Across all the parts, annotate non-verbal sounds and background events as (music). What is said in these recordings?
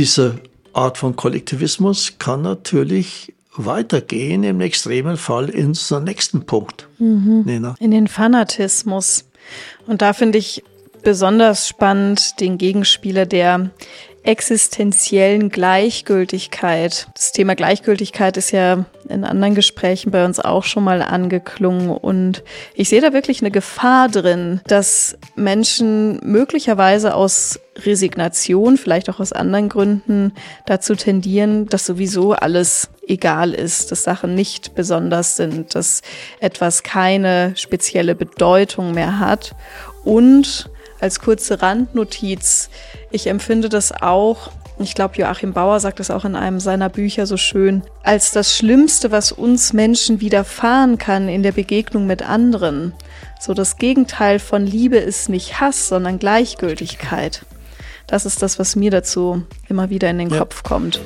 diese Art von Kollektivismus kann natürlich weitergehen, im extremen Fall in zum nächsten Punkt. Mhm. In den Fanatismus. Und da finde ich besonders spannend den Gegenspieler der existenziellen Gleichgültigkeit. Das Thema Gleichgültigkeit ist ja in anderen Gesprächen bei uns auch schon mal angeklungen und ich sehe da wirklich eine Gefahr drin, dass Menschen möglicherweise aus Resignation, vielleicht auch aus anderen Gründen dazu tendieren, dass sowieso alles egal ist, dass Sachen nicht besonders sind, dass etwas keine spezielle Bedeutung mehr hat und als kurze Randnotiz, ich empfinde das auch, ich glaube, Joachim Bauer sagt es auch in einem seiner Bücher so schön, als das Schlimmste, was uns Menschen widerfahren kann in der Begegnung mit anderen. So das Gegenteil von Liebe ist nicht Hass, sondern Gleichgültigkeit. Das ist das, was mir dazu immer wieder in den ja. Kopf kommt.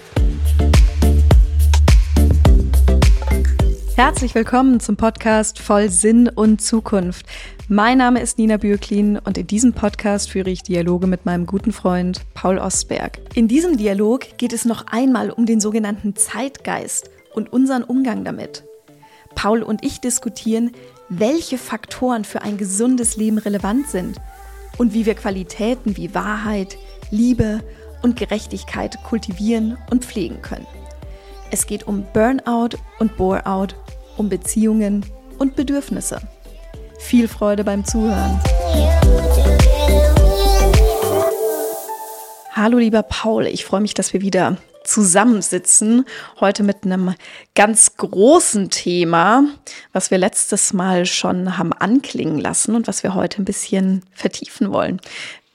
Herzlich willkommen zum Podcast Voll Sinn und Zukunft. Mein Name ist Nina Bürklin und in diesem Podcast führe ich Dialoge mit meinem guten Freund Paul Ostberg. In diesem Dialog geht es noch einmal um den sogenannten Zeitgeist und unseren Umgang damit. Paul und ich diskutieren, welche Faktoren für ein gesundes Leben relevant sind und wie wir Qualitäten wie Wahrheit, Liebe und Gerechtigkeit kultivieren und pflegen können. Es geht um Burnout und Boreout, um Beziehungen und Bedürfnisse. Viel Freude beim Zuhören. Hallo lieber Paul, ich freue mich, dass wir wieder zusammensitzen. Heute mit einem ganz großen Thema, was wir letztes Mal schon haben anklingen lassen und was wir heute ein bisschen vertiefen wollen.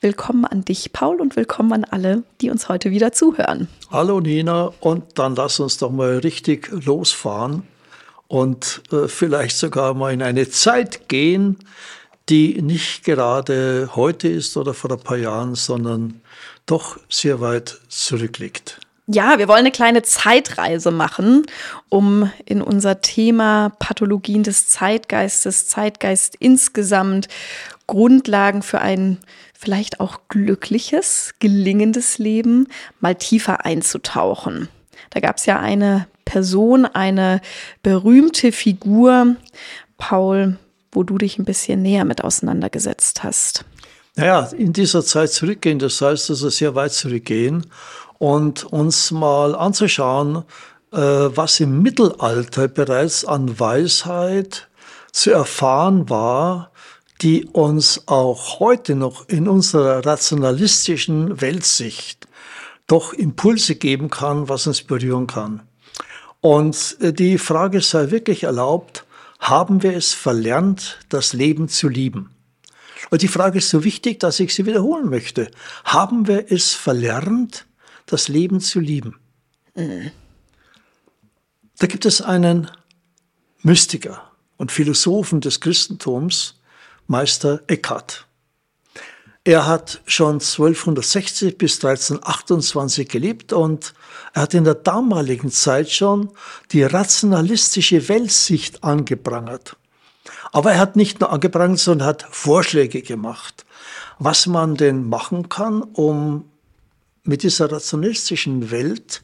Willkommen an dich, Paul, und willkommen an alle, die uns heute wieder zuhören. Hallo Nina, und dann lass uns doch mal richtig losfahren und äh, vielleicht sogar mal in eine Zeit gehen, die nicht gerade heute ist oder vor ein paar Jahren, sondern doch sehr weit zurückliegt. Ja, wir wollen eine kleine Zeitreise machen, um in unser Thema Pathologien des Zeitgeistes, Zeitgeist insgesamt, Grundlagen für ein vielleicht auch glückliches, gelingendes Leben mal tiefer einzutauchen. Da gab es ja eine Person, eine berühmte Figur, Paul, wo du dich ein bisschen näher mit auseinandergesetzt hast. Naja, in dieser Zeit zurückgehen, das heißt also sehr weit zurückgehen und uns mal anzuschauen, äh, was im Mittelalter bereits an Weisheit zu erfahren war, die uns auch heute noch in unserer rationalistischen Weltsicht doch Impulse geben kann, was uns berühren kann. Und äh, die Frage sei wirklich erlaubt, haben wir es verlernt, das Leben zu lieben? Und die Frage ist so wichtig, dass ich sie wiederholen möchte. Haben wir es verlernt, das Leben zu lieben? Da gibt es einen Mystiker und Philosophen des Christentums, Meister Eckhart. Er hat schon 1260 bis 1328 gelebt und er hat in der damaligen Zeit schon die rationalistische Weltsicht angeprangert. Aber er hat nicht nur angeprangert, sondern hat Vorschläge gemacht, was man denn machen kann, um mit dieser rationalistischen Welt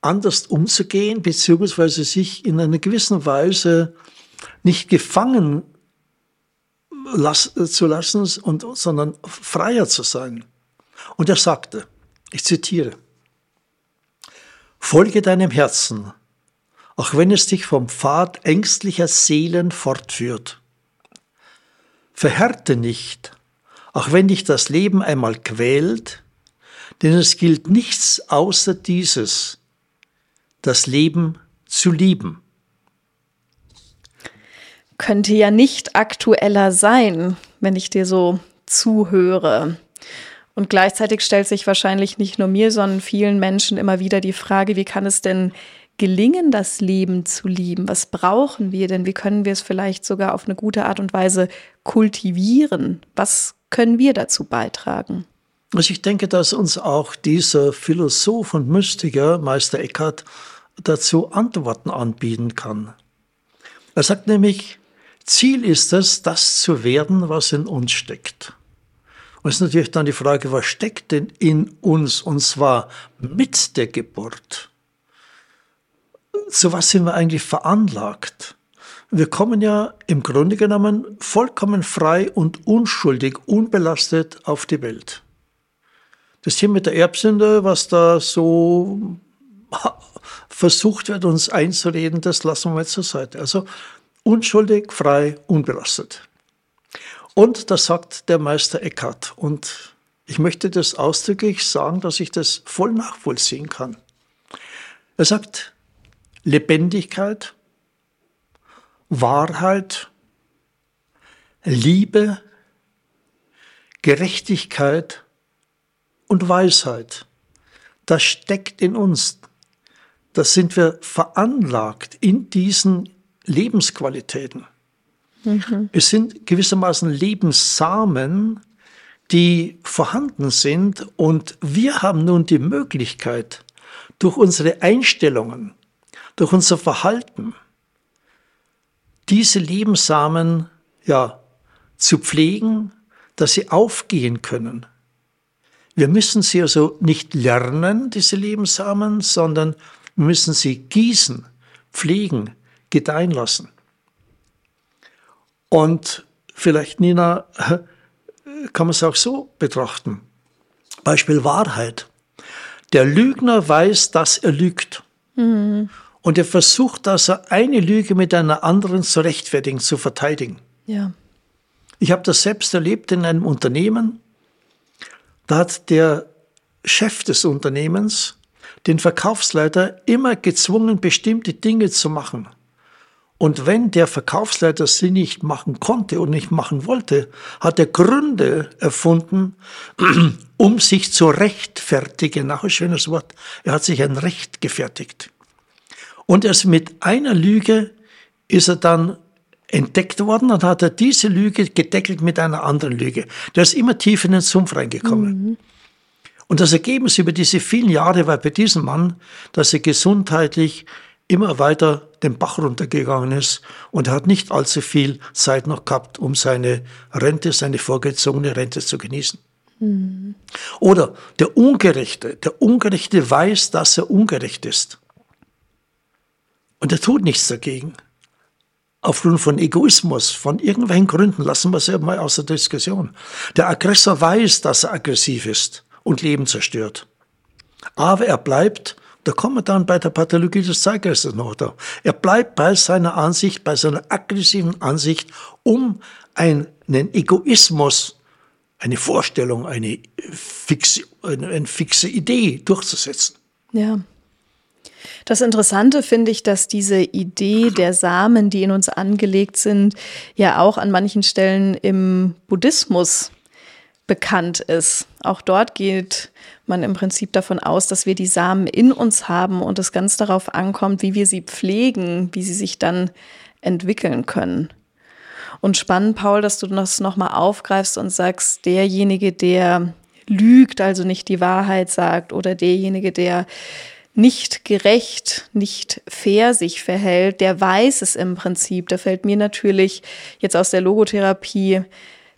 anders umzugehen, beziehungsweise sich in einer gewissen Weise nicht gefangen las, zu lassen, und, sondern freier zu sein. Und er sagte, ich zitiere, Folge deinem Herzen, auch wenn es dich vom Pfad ängstlicher Seelen fortführt. Verhärte nicht, auch wenn dich das Leben einmal quält, denn es gilt nichts außer dieses, das Leben zu lieben könnte ja nicht aktueller sein, wenn ich dir so zuhöre. Und gleichzeitig stellt sich wahrscheinlich nicht nur mir, sondern vielen Menschen immer wieder die Frage, wie kann es denn gelingen, das Leben zu lieben? Was brauchen wir denn? Wie können wir es vielleicht sogar auf eine gute Art und Weise kultivieren? Was können wir dazu beitragen? Also ich denke, dass uns auch dieser Philosoph und Mystiker, Meister Eckhart, dazu Antworten anbieten kann. Er sagt nämlich, Ziel ist es, das zu werden, was in uns steckt. Und es ist natürlich dann die Frage, was steckt denn in uns und zwar mit der Geburt? Zu was sind wir eigentlich veranlagt? Wir kommen ja im Grunde genommen vollkommen frei und unschuldig, unbelastet auf die Welt. Das hier mit der Erbsünde, was da so (laughs) versucht wird, uns einzureden, das lassen wir mal zur Seite. Also unschuldig, frei, unbelastet. Und das sagt der Meister Eckhart. Und ich möchte das ausdrücklich sagen, dass ich das voll nachvollziehen kann. Er sagt, Lebendigkeit, Wahrheit, Liebe, Gerechtigkeit und Weisheit. Das steckt in uns. Das sind wir veranlagt in diesen Lebensqualitäten. Mhm. Es sind gewissermaßen Lebenssamen, die vorhanden sind und wir haben nun die Möglichkeit, durch unsere Einstellungen, durch unser Verhalten, diese Lebenssamen ja, zu pflegen, dass sie aufgehen können. Wir müssen sie also nicht lernen, diese Lebenssamen, sondern wir müssen sie gießen, pflegen, gedeihen lassen. Und vielleicht, Nina, (laughs) kann man es auch so betrachten. Beispiel Wahrheit. Der Lügner weiß, dass er lügt. Mhm. Und er versucht, dass er eine Lüge mit einer anderen zu rechtfertigen, zu verteidigen. Ja. Ich habe das selbst erlebt in einem Unternehmen. Da hat der Chef des Unternehmens den Verkaufsleiter immer gezwungen, bestimmte Dinge zu machen. Und wenn der Verkaufsleiter sie nicht machen konnte und nicht machen wollte, hat er Gründe erfunden, (clears throat) um sich zu rechtfertigen. Auch ein schönes Wort. Er hat sich ein Recht gefertigt. Und erst mit einer Lüge ist er dann entdeckt worden und hat er diese Lüge gedeckelt mit einer anderen Lüge. Der ist immer tief in den Sumpf reingekommen. Mhm. Und das Ergebnis über diese vielen Jahre war bei diesem Mann, dass er gesundheitlich immer weiter den Bach runtergegangen ist und hat nicht allzu viel Zeit noch gehabt, um seine Rente, seine vorgezogene Rente zu genießen. Mhm. Oder der Ungerechte. Der Ungerechte weiß, dass er ungerecht ist. Und er tut nichts dagegen. Aufgrund von Egoismus, von irgendwelchen Gründen, lassen wir es ja mal außer Diskussion. Der Aggressor weiß, dass er aggressiv ist und Leben zerstört. Aber er bleibt da kommen wir dann bei der Pathologie des Zeitgeistes noch da. Er bleibt bei seiner Ansicht, bei seiner aggressiven Ansicht, um einen Egoismus, eine Vorstellung, eine fixe, eine, fixe Idee durchzusetzen. Ja. Das Interessante finde ich, dass diese Idee der Samen, die in uns angelegt sind, ja auch an manchen Stellen im Buddhismus bekannt ist. Auch dort geht man im Prinzip davon aus, dass wir die Samen in uns haben und es ganz darauf ankommt, wie wir sie pflegen, wie sie sich dann entwickeln können. Und spannend, Paul, dass du das nochmal aufgreifst und sagst, derjenige, der lügt, also nicht die Wahrheit sagt, oder derjenige, der nicht gerecht, nicht fair sich verhält, der weiß es im Prinzip. Da fällt mir natürlich jetzt aus der Logotherapie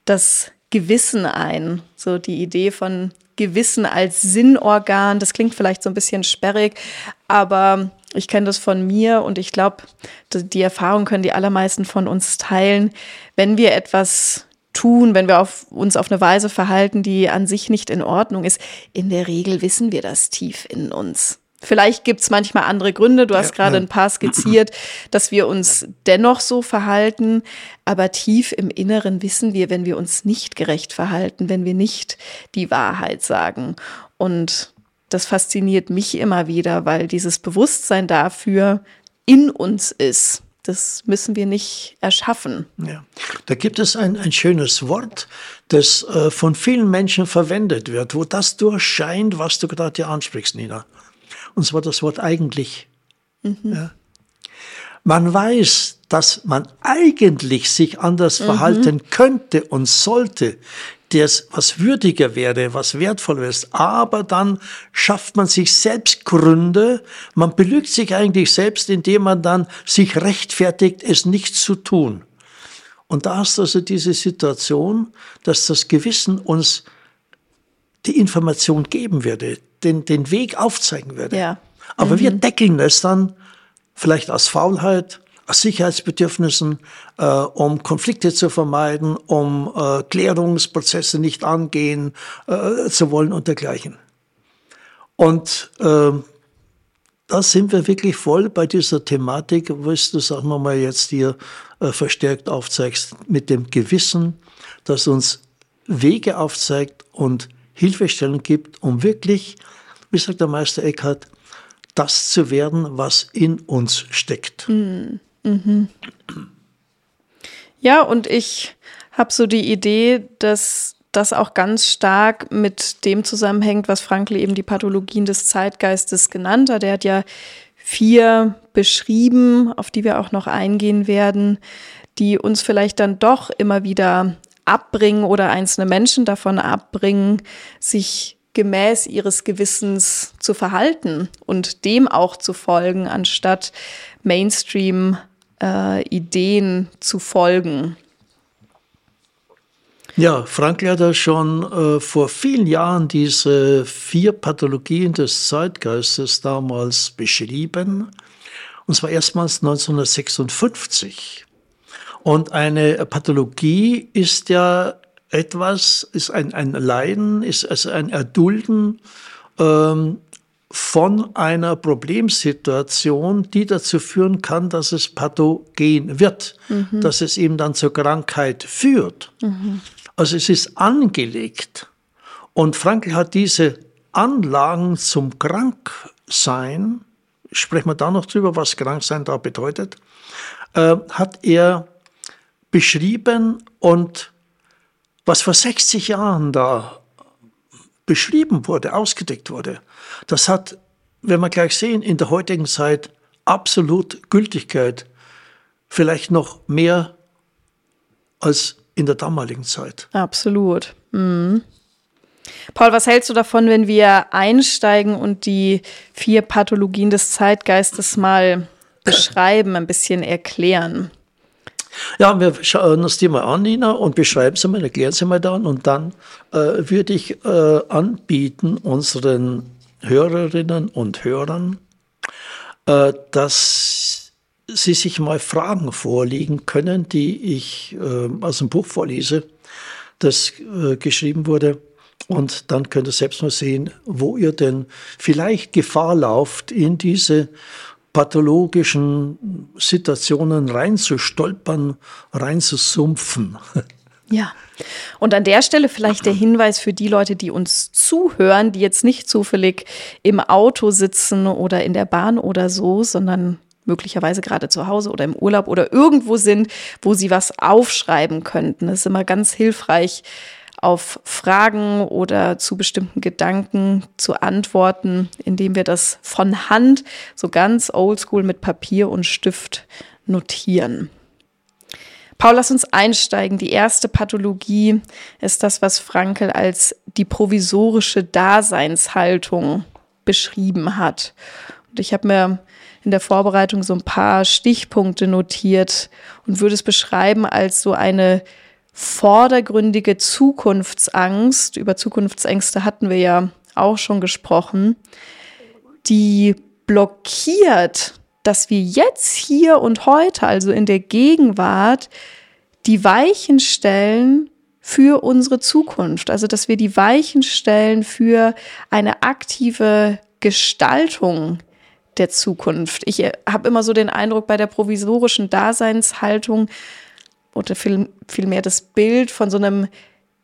das Gewissen ein. So die Idee von Gewissen als Sinnorgan, das klingt vielleicht so ein bisschen sperrig, aber ich kenne das von mir und ich glaube, die Erfahrung können die allermeisten von uns teilen. Wenn wir etwas tun, wenn wir auf, uns auf eine Weise verhalten, die an sich nicht in Ordnung ist, in der Regel wissen wir das tief in uns. Vielleicht gibt's manchmal andere Gründe, du hast ja, gerade ja. ein paar skizziert, dass wir uns dennoch so verhalten, aber tief im Inneren wissen wir, wenn wir uns nicht gerecht verhalten, wenn wir nicht die Wahrheit sagen. Und das fasziniert mich immer wieder, weil dieses Bewusstsein dafür in uns ist. Das müssen wir nicht erschaffen. Ja. Da gibt es ein, ein schönes Wort, das äh, von vielen Menschen verwendet wird, wo das durchscheint, was du gerade hier ansprichst, Nina und zwar das Wort eigentlich. Mhm. Ja. Man weiß, dass man eigentlich sich anders mhm. verhalten könnte und sollte, das was würdiger wäre, was wertvoller ist. Aber dann schafft man sich selbst Gründe. Man belügt sich eigentlich selbst, indem man dann sich rechtfertigt, es nicht zu tun. Und da hast du also diese Situation, dass das Gewissen uns die Information geben würde, den, den Weg aufzeigen würde. Ja. Aber Mhm. wir deckeln es dann vielleicht aus Faulheit, aus Sicherheitsbedürfnissen, äh, um Konflikte zu vermeiden, um äh, Klärungsprozesse nicht angehen äh, zu wollen und dergleichen. Und äh, da sind wir wirklich voll bei dieser Thematik, was du, sagen wir mal, jetzt hier äh, verstärkt aufzeigst, mit dem Gewissen, das uns Wege aufzeigt und Hilfestellung gibt, um wirklich, wie sagt der Meister Eckhart, das zu werden, was in uns steckt. Ja, und ich habe so die Idee, dass das auch ganz stark mit dem zusammenhängt, was Frankl eben die Pathologien des Zeitgeistes genannt hat. Er hat ja vier beschrieben, auf die wir auch noch eingehen werden, die uns vielleicht dann doch immer wieder abbringen oder einzelne Menschen davon abbringen, sich gemäß ihres Gewissens zu verhalten und dem auch zu folgen, anstatt Mainstream-Ideen zu folgen. Ja, Frankl hat ja schon äh, vor vielen Jahren diese vier Pathologien des Zeitgeistes damals beschrieben. Und zwar erstmals 1956. Und eine Pathologie ist ja etwas, ist ein, ein Leiden, ist also ein Erdulden ähm, von einer Problemsituation, die dazu führen kann, dass es pathogen wird, dass es eben dann zur Krankheit führt. Also es ist angelegt. Und Frankl hat diese Anlagen zum Kranksein, sprechen wir da noch drüber, was Kranksein da bedeutet, äh, hat er beschrieben und was vor 60 Jahren da beschrieben wurde, ausgedeckt wurde, das hat, wenn wir gleich sehen, in der heutigen Zeit absolut Gültigkeit, vielleicht noch mehr als in der damaligen Zeit. Absolut. Mhm. Paul, was hältst du davon, wenn wir einsteigen und die vier Pathologien des Zeitgeistes mal beschreiben, ein bisschen erklären? Ja, wir schauen uns die mal an, Nina, und beschreiben sie mal, erklären sie mal dann. Und dann äh, würde ich äh, anbieten, unseren Hörerinnen und Hörern, äh, dass sie sich mal Fragen vorlegen können, die ich äh, aus dem Buch vorlese, das äh, geschrieben wurde. Und dann könnt ihr selbst mal sehen, wo ihr denn vielleicht Gefahr lauft, in diese pathologischen Situationen reinzustolpern, reinzusumpfen. (laughs) Ja. Und an der Stelle vielleicht der Hinweis für die Leute, die uns zuhören, die jetzt nicht zufällig im Auto sitzen oder in der Bahn oder so, sondern möglicherweise gerade zu Hause oder im Urlaub oder irgendwo sind, wo sie was aufschreiben könnten. Das ist immer ganz hilfreich, auf Fragen oder zu bestimmten Gedanken zu antworten, indem wir das von Hand so ganz oldschool mit Papier und Stift notieren. Paul, lass uns einsteigen. Die erste Pathologie ist das, was Frankl als die provisorische Daseinshaltung beschrieben hat. Und ich habe mir in der Vorbereitung so ein paar Stichpunkte notiert und würde es beschreiben als so eine vordergründige Zukunftsangst. Über Zukunftsängste hatten wir ja auch schon gesprochen, die blockiert, dass wir jetzt hier und heute, also in der Gegenwart, die Weichen stellen für unsere Zukunft. Also, dass wir die Weichen stellen für eine aktive Gestaltung der Zukunft. Ich habe immer so den Eindruck bei der provisorischen Daseinshaltung, oder viel, vielmehr das Bild von so einem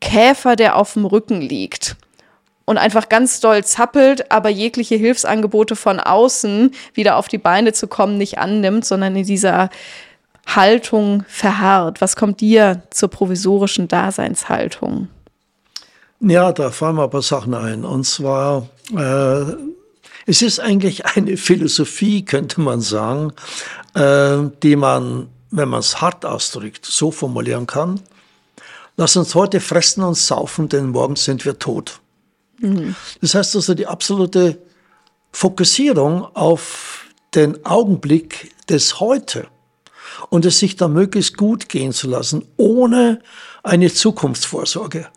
Käfer, der auf dem Rücken liegt und einfach ganz doll zappelt, aber jegliche Hilfsangebote von außen wieder auf die Beine zu kommen nicht annimmt, sondern in dieser Haltung verharrt. Was kommt dir zur provisorischen Daseinshaltung? Ja, da fallen mir ein paar Sachen ein. Und zwar, äh, es ist eigentlich eine Philosophie, könnte man sagen, äh, die man wenn man es hart ausdrückt, so formulieren kann. Lass uns heute fressen und saufen, denn morgen sind wir tot. Mhm. Das heißt also die absolute Fokussierung auf den Augenblick des Heute und es sich dann möglichst gut gehen zu lassen, ohne eine Zukunftsvorsorge.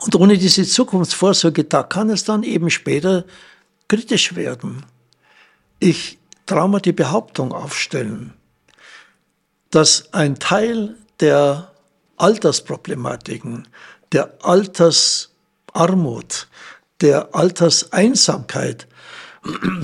Und ohne diese Zukunftsvorsorge, da kann es dann eben später kritisch werden. Ich traue mir die Behauptung aufstellen, dass ein Teil der Altersproblematiken, der Altersarmut, der Alterseinsamkeit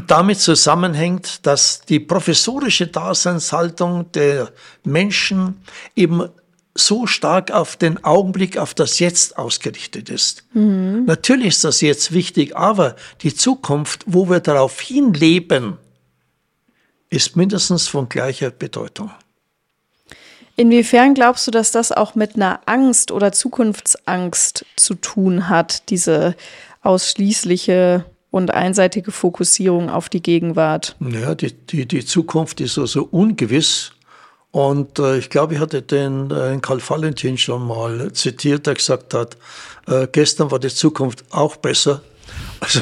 damit zusammenhängt, dass die professorische Daseinshaltung der Menschen eben so stark auf den Augenblick, auf das Jetzt ausgerichtet ist. Mhm. Natürlich ist das jetzt wichtig, aber die Zukunft, wo wir darauf hinleben, ist mindestens von gleicher Bedeutung. Inwiefern glaubst du, dass das auch mit einer Angst oder Zukunftsangst zu tun hat, diese ausschließliche und einseitige Fokussierung auf die Gegenwart? Ja, die, die, die Zukunft ist so, so ungewiss. Und äh, ich glaube, ich hatte den äh, Karl Valentin schon mal zitiert, der gesagt hat, äh, gestern war die Zukunft auch besser. Also,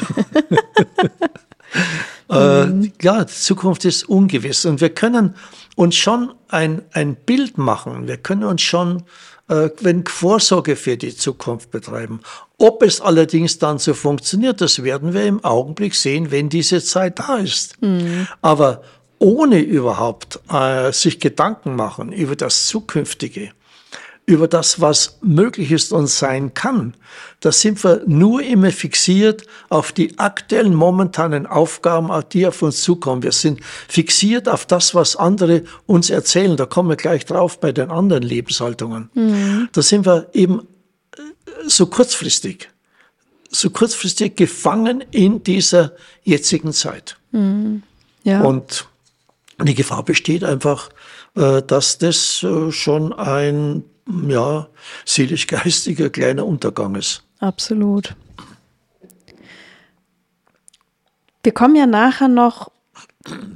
(laughs) äh, mhm. ja, die Zukunft ist ungewiss. Und wir können uns schon ein, ein Bild machen. Wir können uns schon äh, wenn Vorsorge für die Zukunft betreiben. Ob es allerdings dann so funktioniert, das werden wir im Augenblick sehen, wenn diese Zeit da ist. Mhm. Aber ohne überhaupt äh, sich Gedanken machen über das Zukünftige, über das, was möglich ist und sein kann, da sind wir nur immer fixiert auf die aktuellen momentanen Aufgaben, die auf uns zukommen. Wir sind fixiert auf das, was andere uns erzählen. Da kommen wir gleich drauf bei den anderen Lebenshaltungen. Mhm. Da sind wir eben äh, so kurzfristig, so kurzfristig gefangen in dieser jetzigen Zeit. Mhm. Ja. Und die Gefahr besteht einfach, äh, dass das äh, schon ein ja, seelisch-geistiger kleiner Untergang ist. Absolut. Wir kommen ja nachher noch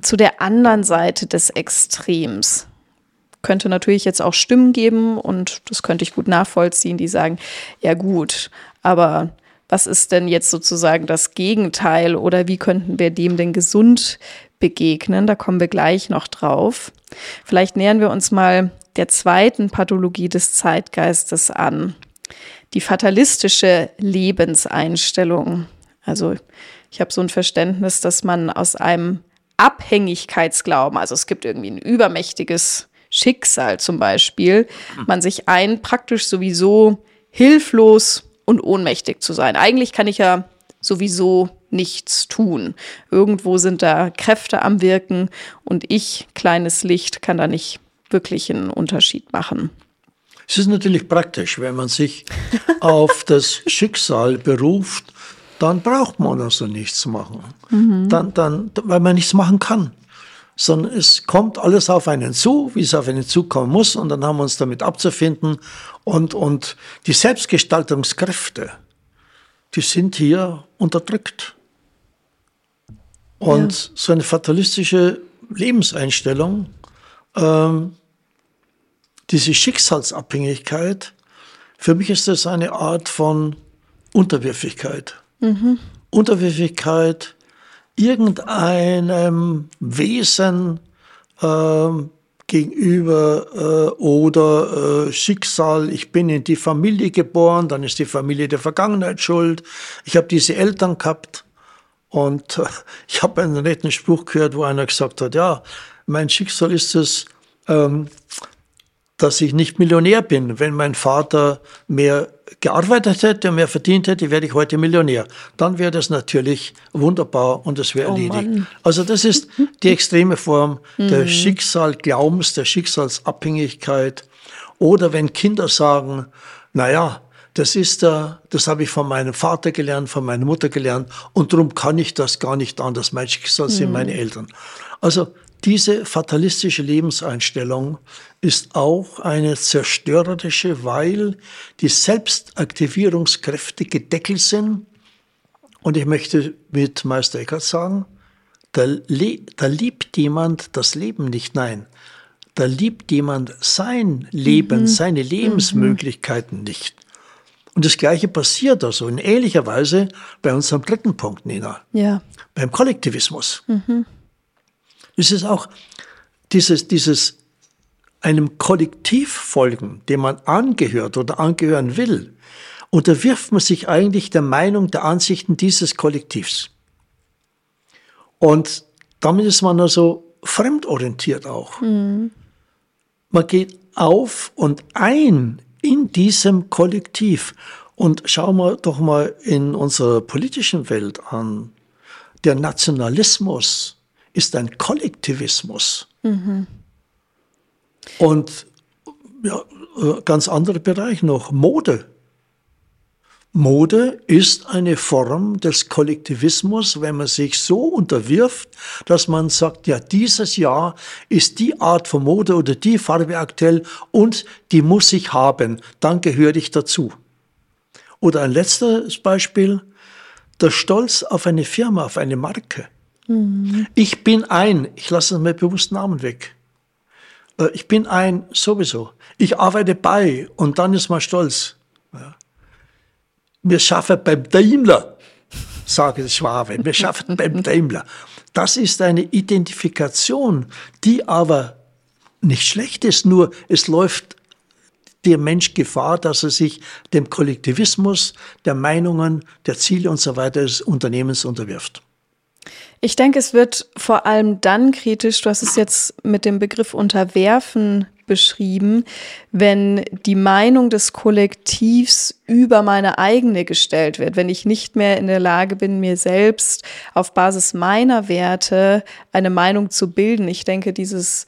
zu der anderen Seite des Extrems. Könnte natürlich jetzt auch Stimmen geben und das könnte ich gut nachvollziehen, die sagen, ja gut, aber was ist denn jetzt sozusagen das Gegenteil oder wie könnten wir dem denn gesund begegnen? Da kommen wir gleich noch drauf. Vielleicht nähern wir uns mal der zweiten Pathologie des Zeitgeistes an. Die fatalistische Lebenseinstellung. Also ich habe so ein Verständnis, dass man aus einem Abhängigkeitsglauben, also es gibt irgendwie ein übermächtiges Schicksal zum Beispiel, man sich ein, praktisch sowieso hilflos und ohnmächtig zu sein. Eigentlich kann ich ja sowieso nichts tun. Irgendwo sind da Kräfte am Wirken und ich, kleines Licht, kann da nicht wirklich einen Unterschied machen. Es ist natürlich praktisch, wenn man sich (laughs) auf das Schicksal beruft, dann braucht man also nichts machen. Mhm. Dann, dann, weil man nichts machen kann. Sondern es kommt alles auf einen zu, wie es auf einen zukommen muss, und dann haben wir uns damit abzufinden. Und, und die Selbstgestaltungskräfte, die sind hier unterdrückt. Und ja. so eine fatalistische Lebenseinstellung, ähm, diese Schicksalsabhängigkeit, für mich ist das eine Art von Unterwürfigkeit. Mhm. Unterwürfigkeit irgendeinem Wesen äh, gegenüber äh, oder äh, Schicksal, ich bin in die Familie geboren, dann ist die Familie der Vergangenheit schuld. Ich habe diese Eltern gehabt und äh, (laughs) ich habe einen netten Spruch gehört, wo einer gesagt hat, ja, mein Schicksal ist es, ähm, dass ich nicht Millionär bin. Wenn mein Vater mehr gearbeitet hätte und mehr verdient hätte, wäre ich heute Millionär. Dann wäre das natürlich wunderbar und es wäre oh erledigt. Mann. Also das ist (laughs) die extreme Form der mhm. Schicksalglaubens, der Schicksalsabhängigkeit. Oder wenn Kinder sagen, naja, das ist da, das habe ich von meinem Vater gelernt, von meiner Mutter gelernt und darum kann ich das gar nicht anders. Mein Schicksal sind mhm. meine Eltern. Also diese fatalistische Lebenseinstellung ist auch eine zerstörerische, weil die Selbstaktivierungskräfte gedeckelt sind. Und ich möchte mit Meister Eckhart sagen, da, da liebt jemand das Leben nicht, nein. Da liebt jemand sein Leben, mhm. seine Lebensmöglichkeiten mhm. nicht. Und das Gleiche passiert also in ähnlicher Weise bei unserem dritten Punkt, Nina. Ja. Beim Kollektivismus. Mhm. Es ist auch dieses, dieses einem Kollektiv folgen, dem man angehört oder angehören will, unterwirft man sich eigentlich der Meinung, der Ansichten dieses Kollektivs. Und damit ist man also fremdorientiert auch. Mhm. Man geht auf und ein in diesem Kollektiv. Und schauen wir doch mal in unserer politischen Welt an. Der Nationalismus ist ein Kollektivismus. Mhm. Und ja, äh, ganz andere Bereich noch, Mode. Mode ist eine Form des Kollektivismus, wenn man sich so unterwirft, dass man sagt, ja, dieses Jahr ist die Art von Mode oder die Farbe aktuell und die muss ich haben, dann gehöre ich dazu. Oder ein letztes Beispiel, der Stolz auf eine Firma, auf eine Marke. Mhm. Ich bin ein, ich lasse mir bewusst Namen weg. Äh, ich bin ein sowieso. Ich arbeite bei und dann ist man stolz. Wir schaffen beim Daimler, sage ich Schwabe, wir schaffen (laughs) beim Daimler. Das ist eine Identifikation, die aber nicht schlecht ist, nur es läuft der Mensch Gefahr, dass er sich dem Kollektivismus, der Meinungen, der Ziele und so weiter des Unternehmens unterwirft. Ich denke, es wird vor allem dann kritisch, du hast es jetzt mit dem Begriff unterwerfen beschrieben, wenn die Meinung des Kollektivs über meine eigene gestellt wird, wenn ich nicht mehr in der Lage bin, mir selbst auf Basis meiner Werte eine Meinung zu bilden. Ich denke, dieses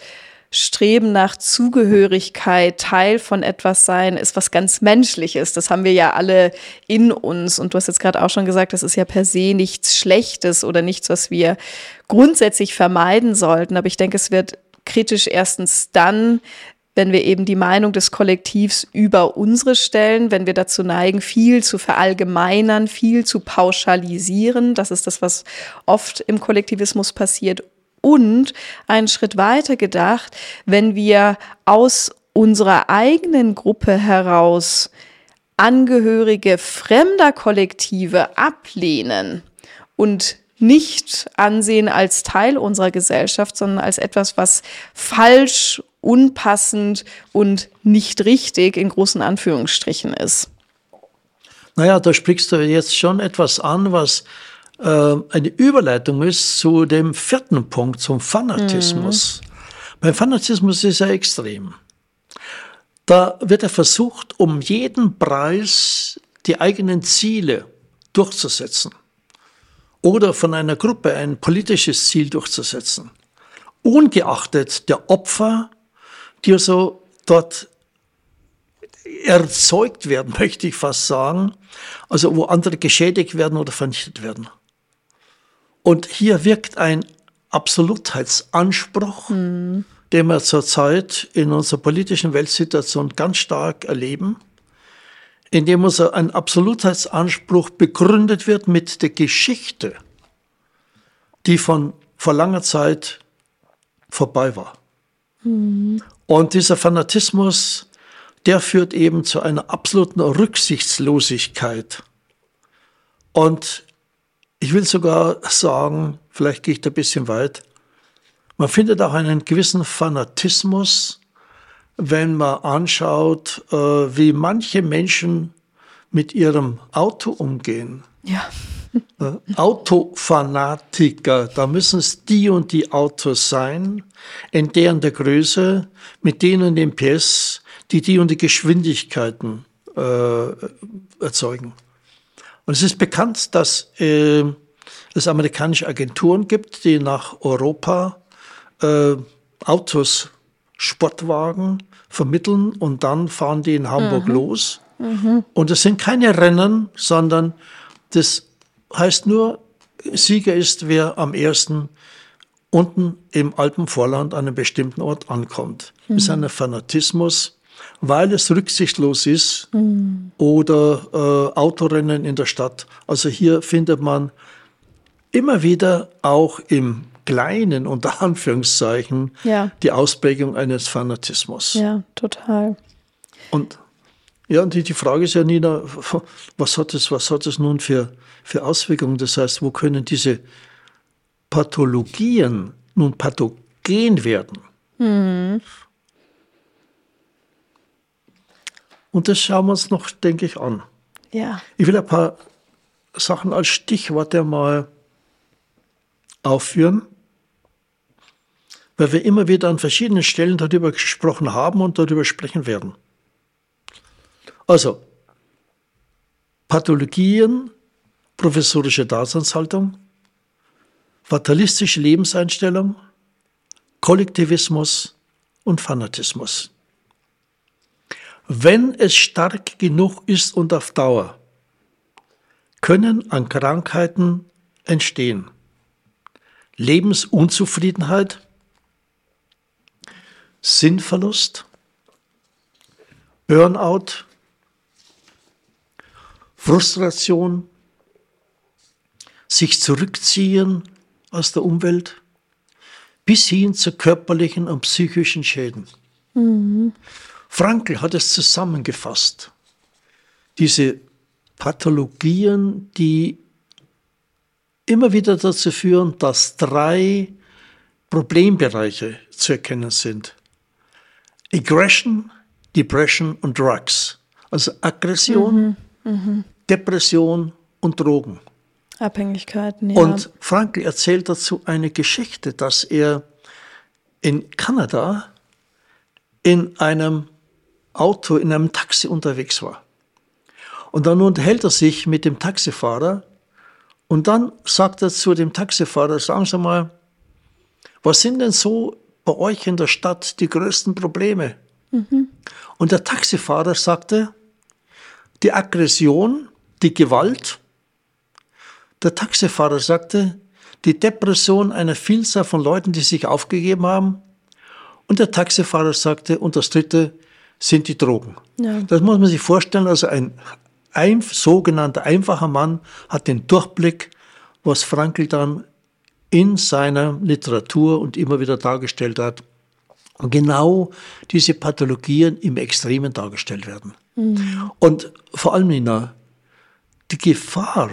Streben nach Zugehörigkeit, Teil von etwas sein, ist was ganz Menschliches. Das haben wir ja alle in uns. Und du hast jetzt gerade auch schon gesagt, das ist ja per se nichts Schlechtes oder nichts, was wir grundsätzlich vermeiden sollten. Aber ich denke, es wird kritisch erstens dann, wenn wir eben die Meinung des Kollektivs über unsere stellen, wenn wir dazu neigen, viel zu verallgemeinern, viel zu pauschalisieren. Das ist das, was oft im Kollektivismus passiert. Und einen Schritt weiter gedacht, wenn wir aus unserer eigenen Gruppe heraus Angehörige fremder Kollektive ablehnen und nicht ansehen als Teil unserer Gesellschaft, sondern als etwas, was falsch, unpassend und nicht richtig in großen Anführungsstrichen ist. Naja, da sprichst du jetzt schon etwas an, was äh, eine Überleitung ist zu dem vierten Punkt, zum Fanatismus. Mhm. Beim Fanatismus ist er extrem. Da wird er versucht, um jeden Preis die eigenen Ziele durchzusetzen oder von einer Gruppe ein politisches Ziel durchzusetzen, ungeachtet der Opfer, die also dort erzeugt werden, (laughs) möchte ich fast sagen, also wo andere geschädigt werden oder vernichtet werden. Und hier wirkt ein Absolutheitsanspruch, mhm. den wir zurzeit in unserer politischen Weltsituation ganz stark erleben indem unser ein Absolutheitsanspruch begründet wird mit der Geschichte, die von vor langer Zeit vorbei war. Mhm. Und dieser Fanatismus, der führt eben zu einer absoluten Rücksichtslosigkeit. Und ich will sogar sagen, vielleicht gehe ich da ein bisschen weit, man findet auch einen gewissen Fanatismus wenn man anschaut, äh, wie manche Menschen mit ihrem Auto umgehen. Ja. (laughs) Äh, Autofanatiker, da müssen es die und die Autos sein, in deren der Größe, mit denen und den PS, die die und die Geschwindigkeiten äh, erzeugen. Und es ist bekannt, dass äh, es amerikanische Agenturen gibt, die nach Europa äh, Autos Sportwagen vermitteln und dann fahren die in Hamburg mhm. los. Mhm. Und es sind keine Rennen, sondern das heißt nur, Sieger ist, wer am ersten unten im Alpenvorland an einem bestimmten Ort ankommt. Mhm. Das ist ein Fanatismus, weil es rücksichtslos ist mhm. oder äh, Autorennen in der Stadt. Also hier findet man immer wieder auch im kleinen, unter (laughs) Anführungszeichen, ja. die Ausprägung eines Fanatismus. Ja, total. Und ja, und die, die Frage ist ja, Nina, (laughs) was hat es, was hat es nun für, für Auswirkungen? Das heißt, wo können diese Pathologien nun pathogen werden? Mhm. Und das schauen wir uns noch, denke ich, an. Ja. Ich will ein paar Sachen als Stichworte mal aufführen, weil wir immer wieder an verschiedenen Stellen darüber gesprochen haben und darüber sprechen werden. Also, Pathologien, professorische Daseinshaltung, fatalistische Lebenseinstellung, Kollektivismus und Fanatismus. Wenn es stark genug ist und auf Dauer, können an Krankheiten entstehen. Lebensunzufriedenheit, Sinnverlust, Burnout, Frustration, sich zurückziehen aus der Umwelt, bis hin zu körperlichen und psychischen Schäden. Mhm. Frankl hat es zusammengefasst. Diese Pathologien, die immer wieder dazu führen, dass drei Problembereiche zu erkennen sind. Aggression, Depression und Drugs. Also Aggression, mhm, mh. Depression und Drogen. Abhängigkeiten, ja. Und Frankl erzählt dazu eine Geschichte, dass er in Kanada in einem Auto, in einem Taxi unterwegs war. Und dann unterhält er sich mit dem Taxifahrer und dann sagt er zu dem Taxifahrer, sagen Sie mal, was sind denn so bei euch in der Stadt die größten Probleme? Mhm. Und der Taxifahrer sagte, die Aggression, die Gewalt. Der Taxifahrer sagte, die Depression einer Vielzahl von Leuten, die sich aufgegeben haben. Und der Taxifahrer sagte, und das dritte sind die Drogen. Ja. Das muss man sich vorstellen. Also ein, ein sogenannter einfacher Mann hat den Durchblick, was Frankl dann in seiner Literatur und immer wieder dargestellt hat. Und genau diese Pathologien im Extremen dargestellt werden. Mhm. Und vor allem, Nina, die Gefahr,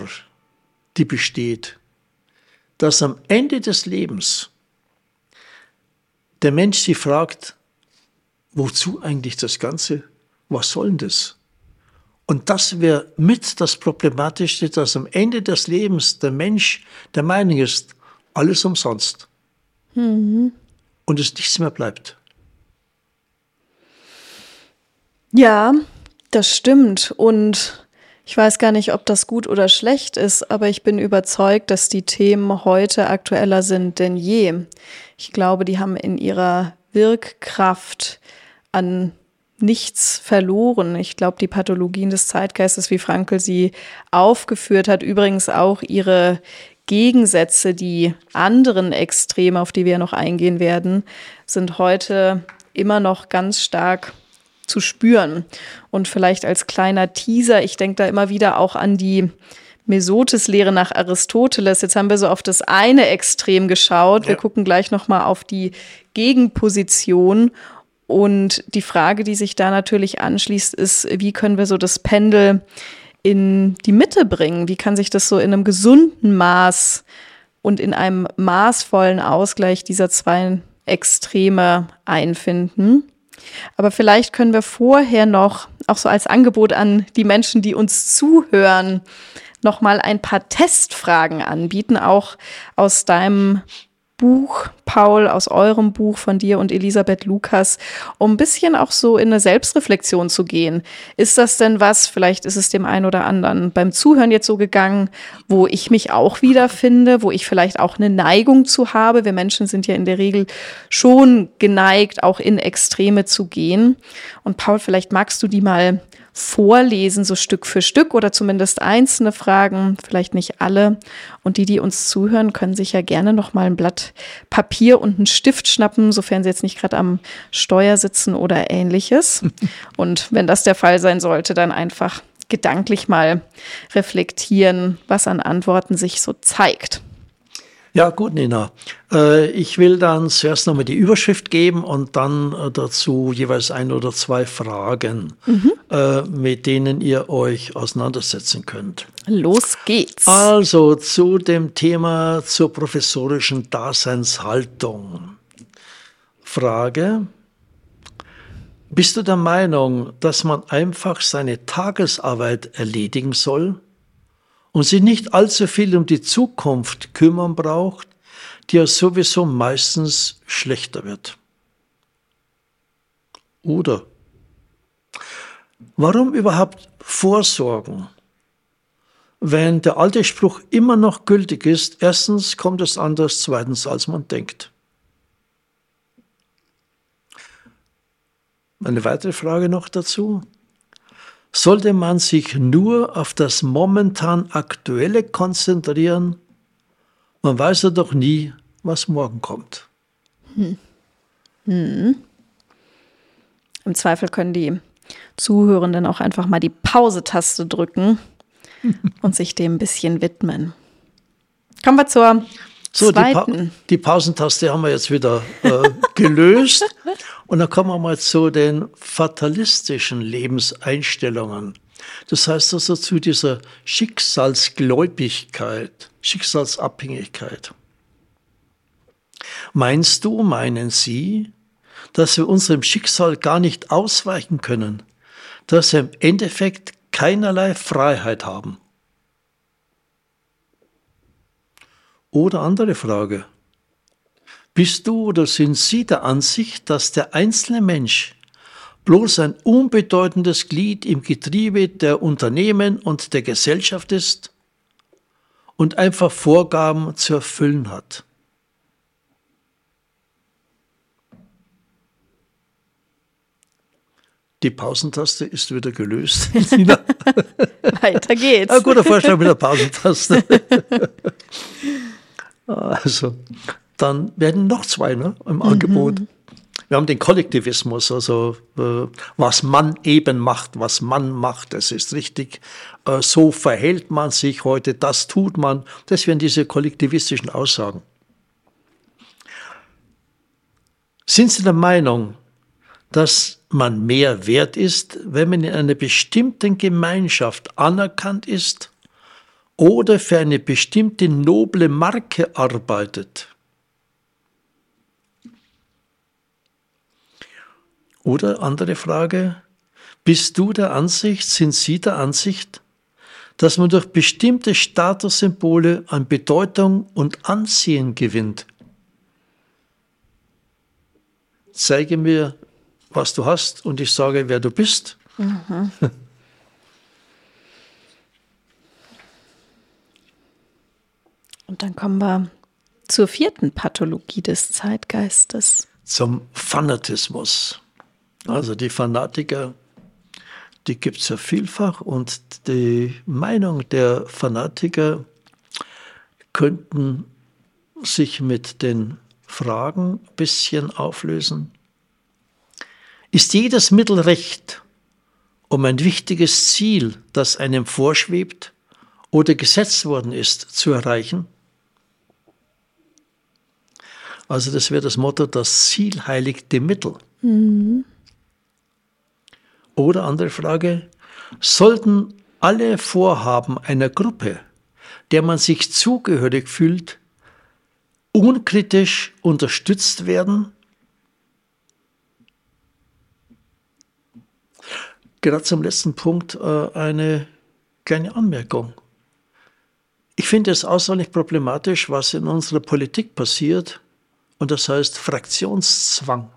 die besteht, dass am Ende des Lebens der Mensch sich fragt, wozu eigentlich das Ganze? Was soll denn das? Und das wäre mit das Problematische, dass am Ende des Lebens der Mensch der Meinung ist, alles umsonst. Mhm. Und es nichts mehr bleibt. Ja, das stimmt. Und ich weiß gar nicht, ob das gut oder schlecht ist, aber ich bin überzeugt, dass die Themen heute aktueller sind denn je. Ich glaube, die haben in ihrer Wirkkraft an nichts verloren. Ich glaube, die Pathologien des Zeitgeistes, wie Frankel sie aufgeführt hat, übrigens auch ihre Gegensätze, die anderen Extreme, auf die wir noch eingehen werden, sind heute immer noch ganz stark zu spüren. Und vielleicht als kleiner Teaser, ich denke da immer wieder auch an die Mesotes-Lehre nach Aristoteles. Jetzt haben wir so auf das eine Extrem geschaut. Wir gucken gleich nochmal auf die Gegenposition. Und die Frage, die sich da natürlich anschließt, ist, wie können wir so das Pendel in die Mitte bringen? Wie kann sich das so in einem gesunden Maß und in einem maßvollen Ausgleich dieser zwei Extreme einfinden? Aber vielleicht können wir vorher noch, auch so als Angebot an die Menschen, die uns zuhören, noch mal ein paar Testfragen anbieten, auch aus deinem Buch, Paul, aus eurem Buch von dir und Elisabeth Lukas, um ein bisschen auch so in eine Selbstreflexion zu gehen. Ist das denn was, vielleicht ist es dem einen oder anderen beim Zuhören jetzt so gegangen, wo ich mich auch wiederfinde, wo ich vielleicht auch eine Neigung zu habe? Wir Menschen sind ja in der Regel schon geneigt, auch in Extreme zu gehen. Und Paul, vielleicht magst du die mal vorlesen, so Stück für Stück oder zumindest einzelne Fragen, vielleicht nicht alle. Und die, die uns zuhören, können sich ja gerne noch mal ein Blatt Papier und einen Stift schnappen, sofern sie jetzt nicht gerade am Steuer sitzen oder ähnliches. (laughs) und wenn das der Fall sein sollte, dann einfach gedanklich mal reflektieren, was an Antworten sich so zeigt. Ja, gut, Nina. Äh, ich will dann zuerst nochmal die Überschrift geben und dann äh, dazu jeweils ein oder zwei Fragen, mhm. Äh, mit denen ihr euch auseinandersetzen könnt. Los geht's. Also zu dem Thema zur professorischen Daseinshaltung. Frage, bist du der Meinung, dass man einfach seine Tagesarbeit erledigen soll und sich nicht allzu viel um die Zukunft kümmern braucht, die ja sowieso meistens schlechter wird? Oder warum überhaupt vorsorgen? Wenn der alte Spruch immer noch gültig ist, erstens kommt es anders, zweitens als man denkt. Eine weitere Frage noch dazu. Sollte man sich nur auf das momentan Aktuelle konzentrieren? Man weiß ja doch nie, was morgen kommt. Hm. Hm. Im Zweifel können die Zuhörenden auch einfach mal die Pause-Taste drücken (laughs) und sich dem ein bisschen widmen. Kommen wir zur so. Die, pa die Pausentaste haben wir jetzt wieder äh, gelöst. (laughs) und dann kommen wir mal zu den fatalistischen Lebenseinstellungen. Das heißt also zu dieser Schicksalsgläubigkeit, Schicksalsabhängigkeit. Meinst du, meinen Sie, dass wir unserem Schicksal gar nicht ausweichen können, dass wir im Endeffekt keinerlei Freiheit haben? Oder andere Frage. Bist du oder sind Sie der Ansicht, dass der einzelne Mensch bloß ein unbedeutendes Glied im Getriebe der Unternehmen und der Gesellschaft ist und einfach Vorgaben zu erfüllen hat? Die Pausentaste ist wieder gelöst. (laughs) Weiter geht's. Ein guter Vorschlag mit der Pausentaste. (laughs) also, dann werden noch zwei ne, im mhm. Angebot. Wir haben den Kollektivismus, also äh, was man eben macht, was man macht, das ist richtig. Äh, so verhält man sich heute, das tut man. Das wären diese kollektivistischen Aussagen. Sind Sie der Meinung, dass man mehr wert ist, wenn man in einer bestimmten Gemeinschaft anerkannt ist oder für eine bestimmte noble Marke arbeitet. Oder andere Frage, bist du der Ansicht, sind Sie der Ansicht, dass man durch bestimmte Statussymbole an Bedeutung und Ansehen gewinnt? Zeige mir was du hast und ich sage, wer du bist. Mhm. (laughs) Und dann kommen wir zur vierten Pathologie des Zeitgeistes. Zum Fanatismus. Also die Fanatiker, die gibt es ja vielfach und die Meinung der Fanatiker könnten sich mit den Fragen ein bisschen auflösen. Ist jedes Mittel recht, um ein wichtiges Ziel, das einem vorschwebt oder gesetzt worden ist, zu erreichen? Also das wäre das Motto, das Ziel heiligt die Mittel. Mhm. Oder andere Frage, sollten alle Vorhaben einer Gruppe, der man sich zugehörig fühlt, unkritisch unterstützt werden gerade zum letzten Punkt äh, eine kleine Anmerkung. Ich finde es außerordentlich problematisch, was in unserer Politik passiert, und das heißt Fraktionszwang.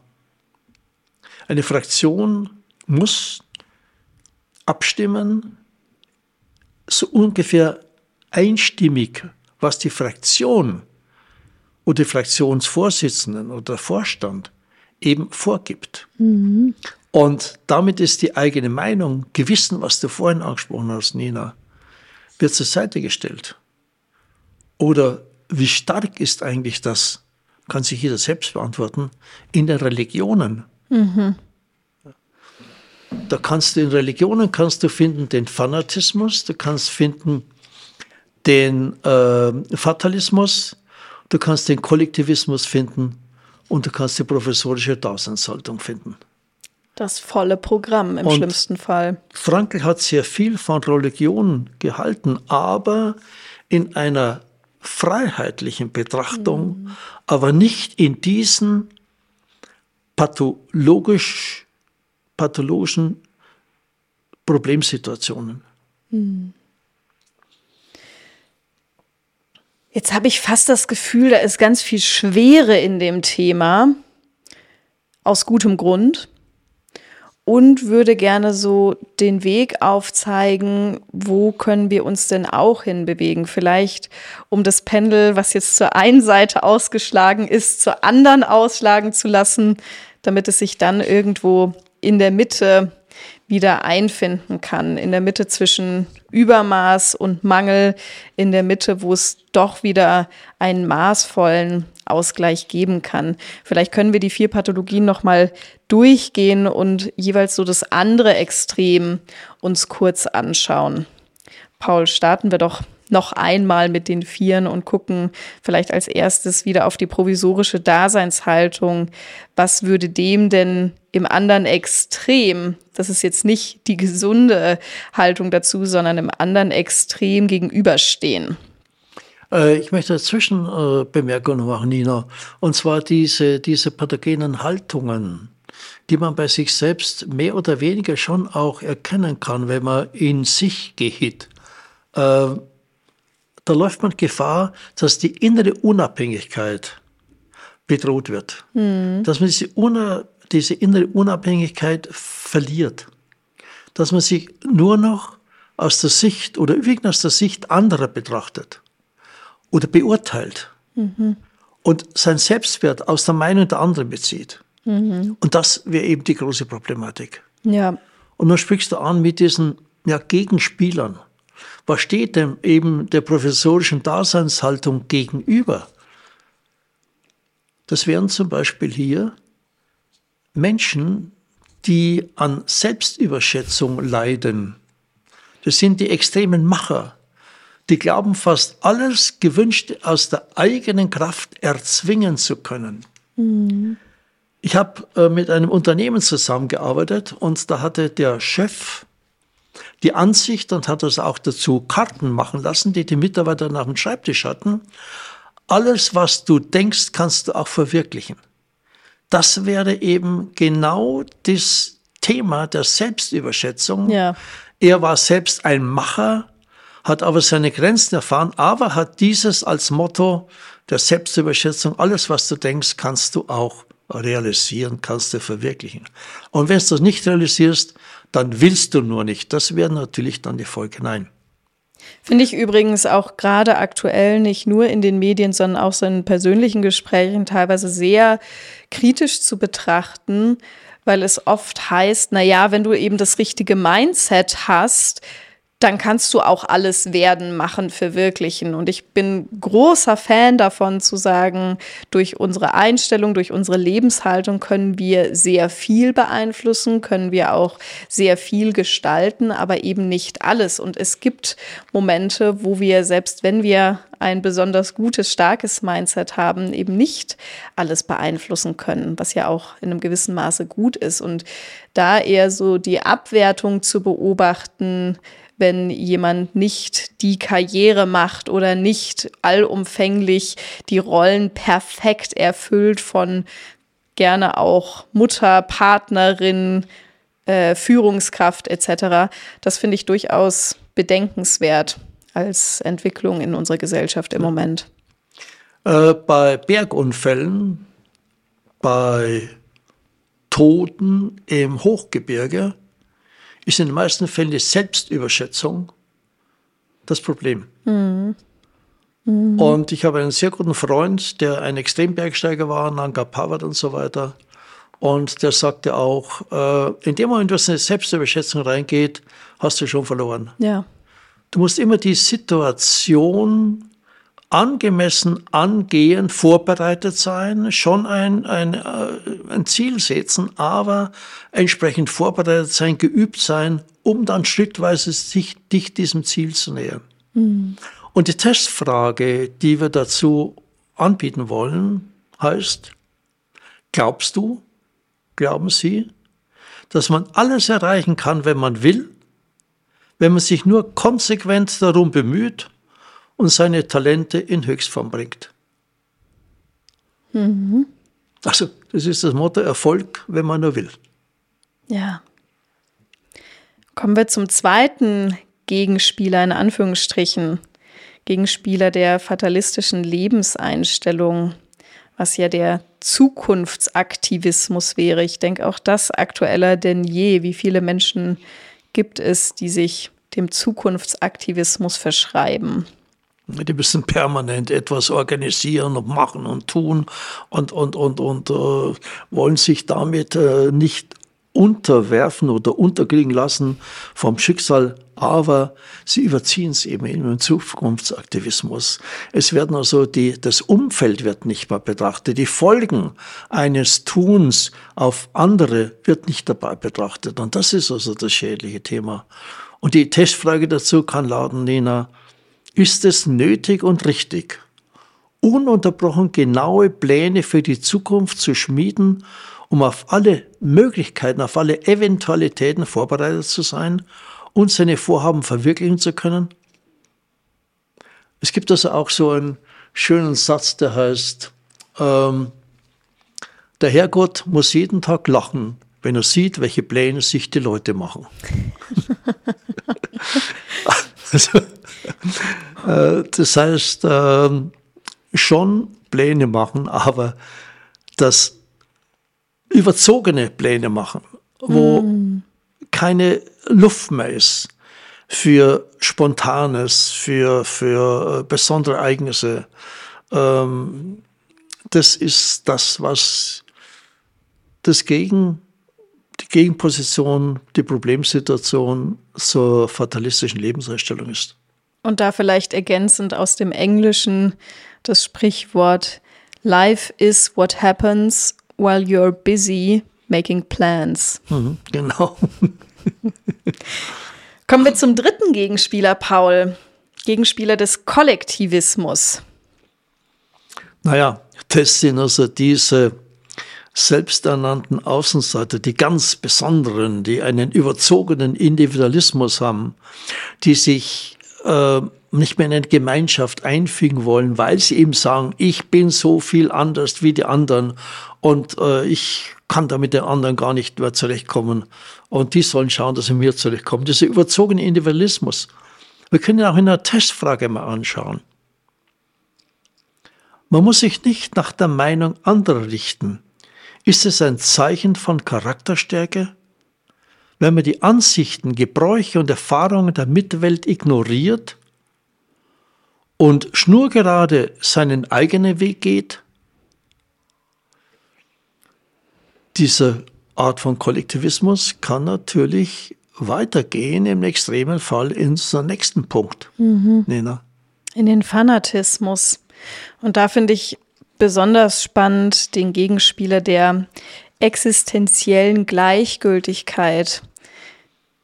Eine Fraktion muss abstimmen, so ungefähr einstimmig, was die Fraktion oder die Fraktionsvorsitzenden oder der Vorstand eben vorgibt. Mhm. Und damit ist die eigene Meinung, Gewissen, was du vorhin angesprochen hast, Nina, wird zur Seite gestellt. Oder wie stark ist eigentlich das, kann sich jeder selbst beantworten, in den Religionen. Mhm. Da kannst du in Religionen kannst du finden den Fanatismus, du kannst finden den äh, Fatalismus, du kannst den Kollektivismus finden und du kannst die professorische Daseinshaltung finden. Das volle Programm im und schlimmsten Fall. Frankl hat sehr viel von Religion gehalten, aber in einer freiheitlichen Betrachtung, mhm. aber nicht in diesen pathologisch, pathologischen Problemsituationen. Hm. Jetzt habe ich fast das Gefühl, da ist ganz viel Schwere in dem Thema, aus gutem Grund und würde gerne so den Weg aufzeigen, wo können wir uns denn auch hinbewegen? Vielleicht um das Pendel, was jetzt zur einen Seite ausgeschlagen ist, zur anderen ausschlagen zu lassen, damit es sich dann irgendwo in der Mitte wieder einfinden kann, in der Mitte zwischen Übermaß und Mangel, in der Mitte, wo es doch wieder einen maßvollen Ausgleich geben kann. Vielleicht können wir die vier Pathologien nochmal durchgehen und jeweils so das andere Extrem uns kurz anschauen. Paul, starten wir doch noch einmal mit den Vieren und gucken vielleicht als erstes wieder auf die provisorische Daseinshaltung. Was würde dem denn im anderen Extrem, das ist jetzt nicht die gesunde Haltung dazu, sondern im anderen Extrem gegenüberstehen? Äh, ich möchte Zwischenbemerkungen machen, Nina. Und zwar diese, diese pathogenen Haltungen, die man bei sich selbst mehr oder weniger schon auch erkennen kann, wenn man in sich geht. Äh, da läuft man Gefahr, dass die innere Unabhängigkeit bedroht wird. Mhm. Dass man diese, Una, diese innere Unabhängigkeit verliert. Dass man sich nur noch aus der Sicht oder überwiegend aus der Sicht anderer betrachtet oder beurteilt mhm. und sein Selbstwert aus der Meinung der anderen bezieht. Mhm. Und das wäre eben die große Problematik. Ja. Und dann sprichst du an mit diesen ja, Gegenspielern. Was steht denn eben der professorischen Daseinshaltung gegenüber? Das wären zum Beispiel hier Menschen, die an Selbstüberschätzung leiden. Das sind die extremen Macher, die glauben fast alles Gewünschte aus der eigenen Kraft erzwingen zu können. Mhm. Ich habe äh, mit einem Unternehmen zusammengearbeitet und da hatte der Chef die Ansicht und hat es auch dazu Karten machen lassen, die die Mitarbeiter nach dem Schreibtisch hatten. Alles, was du denkst, kannst du auch verwirklichen. Das wäre eben genau das Thema der Selbstüberschätzung. Ja. Er war selbst ein Macher, hat aber seine Grenzen erfahren, aber hat dieses als Motto der Selbstüberschätzung, alles was du denkst, kannst du auch realisieren, kannst du verwirklichen. Und wenn du das nicht realisierst, dann willst du nur nicht. Das wäre natürlich dann die Folge. Nein. Finde ich übrigens auch gerade aktuell nicht nur in den Medien, sondern auch so in persönlichen Gesprächen teilweise sehr kritisch zu betrachten, weil es oft heißt, na ja, wenn du eben das richtige Mindset hast, dann kannst du auch alles werden, machen, verwirklichen. Und ich bin großer Fan davon zu sagen, durch unsere Einstellung, durch unsere Lebenshaltung können wir sehr viel beeinflussen, können wir auch sehr viel gestalten, aber eben nicht alles. Und es gibt Momente, wo wir, selbst wenn wir ein besonders gutes, starkes Mindset haben, eben nicht alles beeinflussen können, was ja auch in einem gewissen Maße gut ist. Und da eher so die Abwertung zu beobachten, wenn jemand nicht die Karriere macht oder nicht allumfänglich die Rollen perfekt erfüllt von gerne auch Mutter, Partnerin, äh, Führungskraft etc. Das finde ich durchaus bedenkenswert als Entwicklung in unserer Gesellschaft im Moment. Äh, bei Bergunfällen, bei Toten im Hochgebirge ist in den meisten Fällen die Selbstüberschätzung das Problem. Mhm. Mhm. Und ich habe einen sehr guten Freund, der ein Extrembergsteiger war, Nanga Parbat und so weiter. Und der sagte auch, äh, in dem Moment, wo es in eine Selbstüberschätzung reingeht, hast du schon verloren. Ja. Du musst immer die Situation angemessen angehen, vorbereitet sein, schon ein, ein, äh, ein Ziel setzen, aber entsprechend vorbereitet sein, geübt sein, um dann schrittweise sich, dich diesem Ziel zu nähern. Mhm. Und die Testfrage, die wir dazu anbieten wollen, heißt, glaubst du, glauben Sie, dass man alles erreichen kann, wenn man will, wenn man sich nur konsequent darum bemüht und seine Talente in Höchstform bringt. Mhm. Also, das ist das Motto Erfolg, wenn man nur will. Ja. Kommen wir zum zweiten Gegenspieler in Anführungsstrichen. Gegenspieler der fatalistischen Lebenseinstellung, was ja der Zukunftsaktivismus wäre. Ich denke auch das aktueller denn je. Wie viele Menschen gibt es, die sich dem Zukunftsaktivismus verschreiben? Die müssen permanent etwas organisieren und machen und tun und, und, und, und äh, wollen sich damit äh, nicht unterwerfen oder unterkriegen lassen vom Schicksal, aber sie überziehen es eben in den Zukunftsaktivismus. Es werden also die, das Umfeld wird nicht mehr betrachtet, die Folgen eines Tuns auf andere wird nicht dabei betrachtet und das ist also das schädliche Thema. Und die Testfrage dazu kann lauten, Nina, ist es nötig und richtig, ununterbrochen genaue Pläne für die Zukunft zu schmieden um auf alle Möglichkeiten, auf alle Eventualitäten vorbereitet zu sein und seine Vorhaben verwirklichen zu können? Es gibt also auch so einen schönen Satz, der heißt, ähm, der Herrgott muss jeden Tag lachen, wenn er sieht, welche Pläne sich die Leute machen. (laughs) also, das heißt, äh, schon Pläne machen, aber das überzogene Pläne machen, wo mm. keine Luft mehr ist für Spontanes, für, für äh, besondere Ereignisse. Ähm, das ist das, was das Gegen, die Gegenposition, die Problemsituation zur fatalistischen Lebenseinstellung ist. Und da vielleicht ergänzend aus dem Englischen das Sprichwort Life is what happens while you're busy making plans. Mhm, genau. (laughs) Kommen wir zum dritten Gegenspieler, Paul. Gegenspieler des Kollektivismus. Naja, das sind also diese selbsternannten Außenseiter, die ganz besonderen, die einen überzogenen Individualismus haben, die sich äh, nicht mehr in eine Gemeinschaft einfügen wollen, weil sie eben sagen, ich bin so viel anders wie die anderen und äh, ich kann da mit den anderen gar nicht mehr zurechtkommen. Und die sollen schauen, dass sie mir zurechtkommen. Dieser überzogene Individualismus. Wir können ihn auch in einer Testfrage mal anschauen. Man muss sich nicht nach der Meinung anderer richten. Ist es ein Zeichen von Charakterstärke? Wenn man die Ansichten, Gebräuche und Erfahrungen der Mitwelt ignoriert und schnurgerade seinen eigenen Weg geht? Diese Art von Kollektivismus kann natürlich weitergehen, im extremen Fall in so nächsten Punkt. Mhm. Nena. In den Fanatismus. Und da finde ich besonders spannend den Gegenspieler der existenziellen Gleichgültigkeit.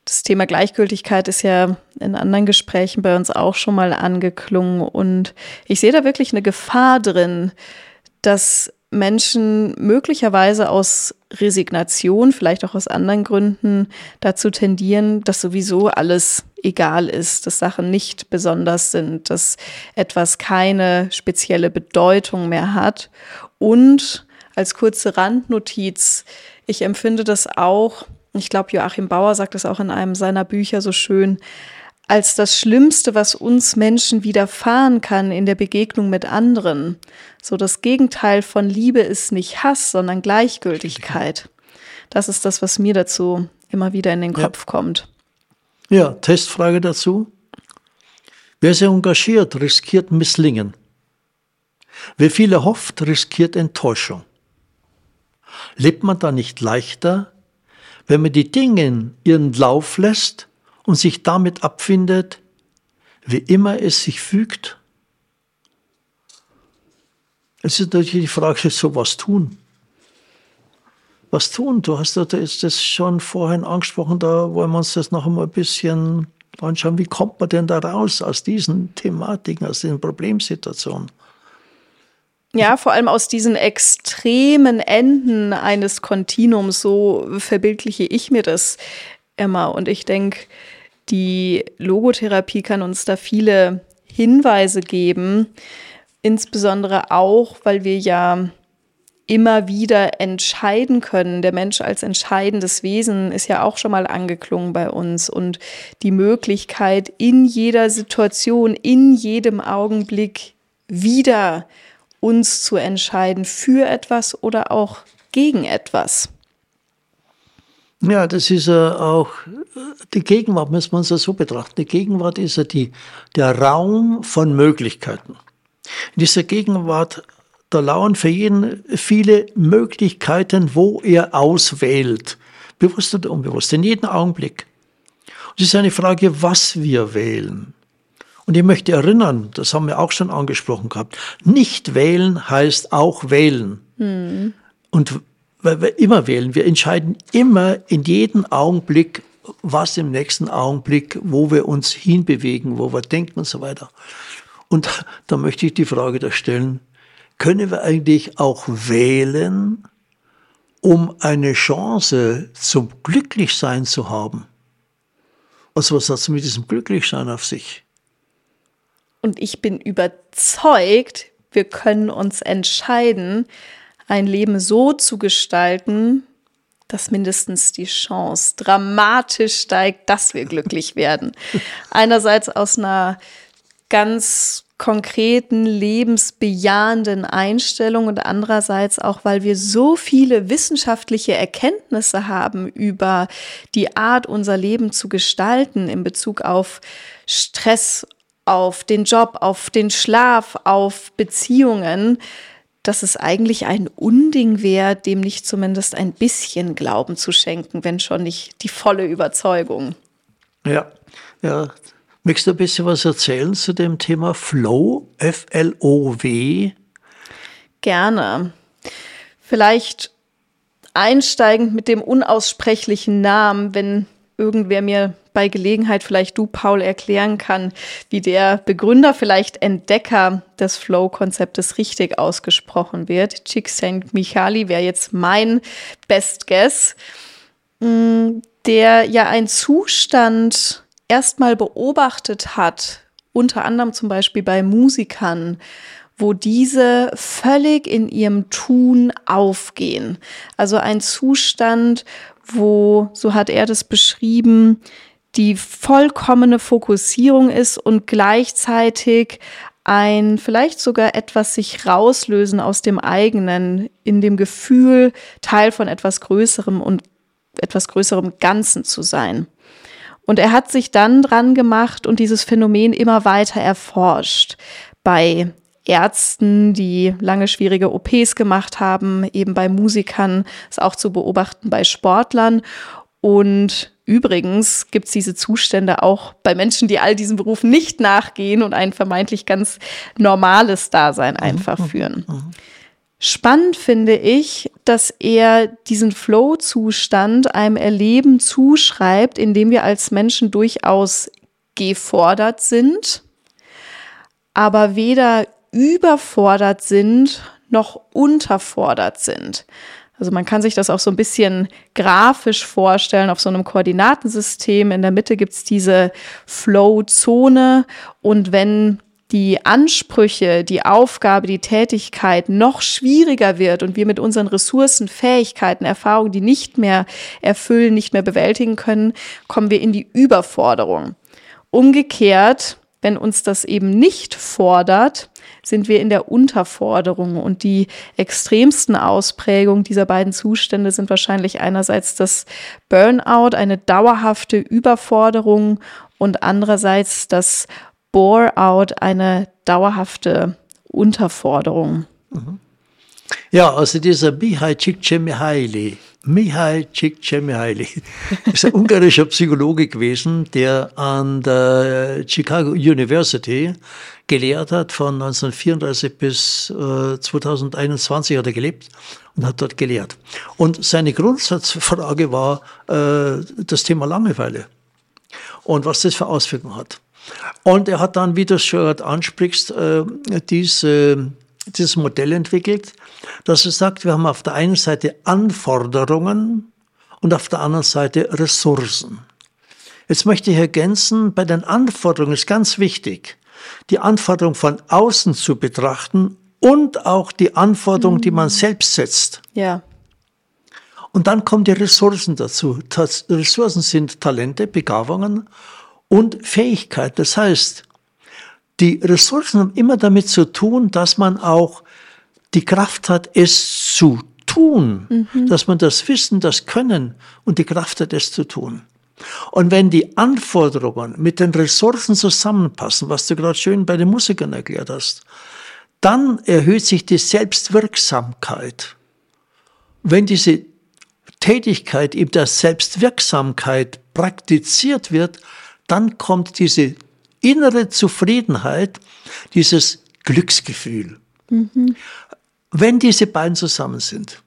Das Thema Gleichgültigkeit ist ja in anderen Gesprächen bei uns auch schon mal angeklungen. Und ich sehe da wirklich eine Gefahr drin, dass Menschen möglicherweise aus Resignation, vielleicht auch aus anderen Gründen, dazu tendieren, dass sowieso alles egal ist, dass Sachen nicht besonders sind, dass etwas keine spezielle Bedeutung mehr hat. Und als kurze Randnotiz, ich empfinde das auch, ich glaube, Joachim Bauer sagt es auch in einem seiner Bücher so schön, als das Schlimmste, was uns Menschen widerfahren kann in der Begegnung mit anderen. So das Gegenteil von Liebe ist nicht Hass, sondern Gleichgültigkeit. Das ist das, was mir dazu immer wieder in den Kopf ja. kommt. Ja, Testfrage dazu. Wer sich engagiert, riskiert Misslingen. Wer viel erhofft, riskiert Enttäuschung. Lebt man da nicht leichter, wenn man die Dinge ihren Lauf lässt und sich damit abfindet, wie immer es sich fügt? Es ist natürlich die Frage, so was tun. Was tun? Du hast das schon vorhin angesprochen, da wollen wir uns das noch einmal ein bisschen anschauen. Wie kommt man denn da raus aus diesen Thematiken, aus diesen Problemsituationen? Ja, vor allem aus diesen extremen Enden eines Kontinuums, so verbildliche ich mir das Emma. Und ich denke, die Logotherapie kann uns da viele Hinweise geben, insbesondere auch, weil wir ja immer wieder entscheiden können. Der Mensch als entscheidendes Wesen ist ja auch schon mal angeklungen bei uns und die Möglichkeit in jeder Situation, in jedem Augenblick wieder uns zu entscheiden für etwas oder auch gegen etwas. Ja, das ist ja auch die Gegenwart, muss man es ja so betrachten. Die Gegenwart ist ja die, der Raum von Möglichkeiten. In dieser Gegenwart da lauern für jeden viele Möglichkeiten, wo er auswählt. Bewusst oder unbewusst, in jedem Augenblick. Und es ist eine Frage, was wir wählen. Und ich möchte erinnern, das haben wir auch schon angesprochen gehabt, nicht wählen heißt auch wählen. Mhm. Und weil wir immer wählen, wir entscheiden immer in jedem Augenblick, was im nächsten Augenblick, wo wir uns hinbewegen, wo wir denken und so weiter. Und da möchte ich die Frage da stellen, können wir eigentlich auch wählen, um eine Chance zum Glücklichsein zu haben? Also was hat es mit diesem Glücklichsein auf sich? Und ich bin überzeugt, wir können uns entscheiden, ein Leben so zu gestalten, dass mindestens die Chance dramatisch steigt, dass wir glücklich werden. (laughs) Einerseits aus einer ganz konkreten, lebensbejahenden Einstellung und andererseits auch, weil wir so viele wissenschaftliche Erkenntnisse haben über die Art, unser Leben zu gestalten in Bezug auf Stress, auf den Job, auf den Schlaf, auf Beziehungen, dass es eigentlich ein Unding wäre, dem nicht zumindest ein bisschen Glauben zu schenken, wenn schon nicht die volle Überzeugung. Ja, ja, Möchtest du ein bisschen was erzählen zu dem Thema Flow, F-L-O-W? Gerne. Vielleicht einsteigend mit dem unaussprechlichen Namen, wenn irgendwer mir bei Gelegenheit vielleicht du, Paul, erklären kann, wie der Begründer, vielleicht Entdecker des Flow-Konzeptes richtig ausgesprochen wird. Csikszentmihalyi wäre jetzt mein Best Guess, mm, der ja ein Zustand erstmal beobachtet hat, unter anderem zum Beispiel bei Musikern, wo diese völlig in ihrem Tun aufgehen. Also ein Zustand, wo, so hat er das beschrieben, die vollkommene Fokussierung ist und gleichzeitig ein vielleicht sogar etwas sich rauslösen aus dem eigenen, in dem Gefühl, Teil von etwas Größerem und etwas größerem Ganzen zu sein. Und er hat sich dann dran gemacht und dieses Phänomen immer weiter erforscht. Bei Ärzten, die lange schwierige OPs gemacht haben, eben bei Musikern, ist auch zu beobachten bei Sportlern. Und übrigens gibt es diese Zustände auch bei Menschen, die all diesen Berufen nicht nachgehen und ein vermeintlich ganz normales Dasein einfach mhm. führen. Mhm. Spannend finde ich, dass er diesen Flow-Zustand einem Erleben zuschreibt, in dem wir als Menschen durchaus gefordert sind, aber weder überfordert sind noch unterfordert sind. Also man kann sich das auch so ein bisschen grafisch vorstellen auf so einem Koordinatensystem. In der Mitte gibt es diese Flow-Zone und wenn die Ansprüche, die Aufgabe, die Tätigkeit noch schwieriger wird und wir mit unseren Ressourcen, Fähigkeiten, Erfahrungen, die nicht mehr erfüllen, nicht mehr bewältigen können, kommen wir in die Überforderung. Umgekehrt, wenn uns das eben nicht fordert, sind wir in der Unterforderung. Und die extremsten Ausprägungen dieser beiden Zustände sind wahrscheinlich einerseits das Burnout, eine dauerhafte Überforderung und andererseits das Bore-out eine dauerhafte Unterforderung. Mhm. Ja, also dieser Mihai Csikszentmihalyi, Mihai Csikszentmihalyi ist ein ungarischer Psychologe gewesen, der an der Chicago University gelehrt hat. Von 1934 bis äh, 2021 hat er gelebt und hat dort gelehrt. Und seine Grundsatzfrage war äh, das Thema Langeweile und was das für Auswirkungen hat. Und er hat dann, wie du es schon ansprichst, äh, diese, dieses Modell entwickelt, dass er sagt, wir haben auf der einen Seite Anforderungen und auf der anderen Seite Ressourcen. Jetzt möchte ich ergänzen, bei den Anforderungen ist ganz wichtig, die Anforderung von außen zu betrachten und auch die Anforderungen, mhm. die man selbst setzt. Ja. Und dann kommen die Ressourcen dazu. Das Ressourcen sind Talente, Begabungen und Fähigkeit. Das heißt, die Ressourcen haben immer damit zu tun, dass man auch die Kraft hat, es zu tun, mhm. dass man das Wissen, das Können und die Kraft hat, es zu tun. Und wenn die Anforderungen mit den Ressourcen zusammenpassen, was du gerade schön bei den Musikern erklärt hast, dann erhöht sich die Selbstwirksamkeit. Wenn diese Tätigkeit in der Selbstwirksamkeit praktiziert wird, dann kommt diese innere Zufriedenheit, dieses Glücksgefühl. Mhm. Wenn diese beiden zusammen sind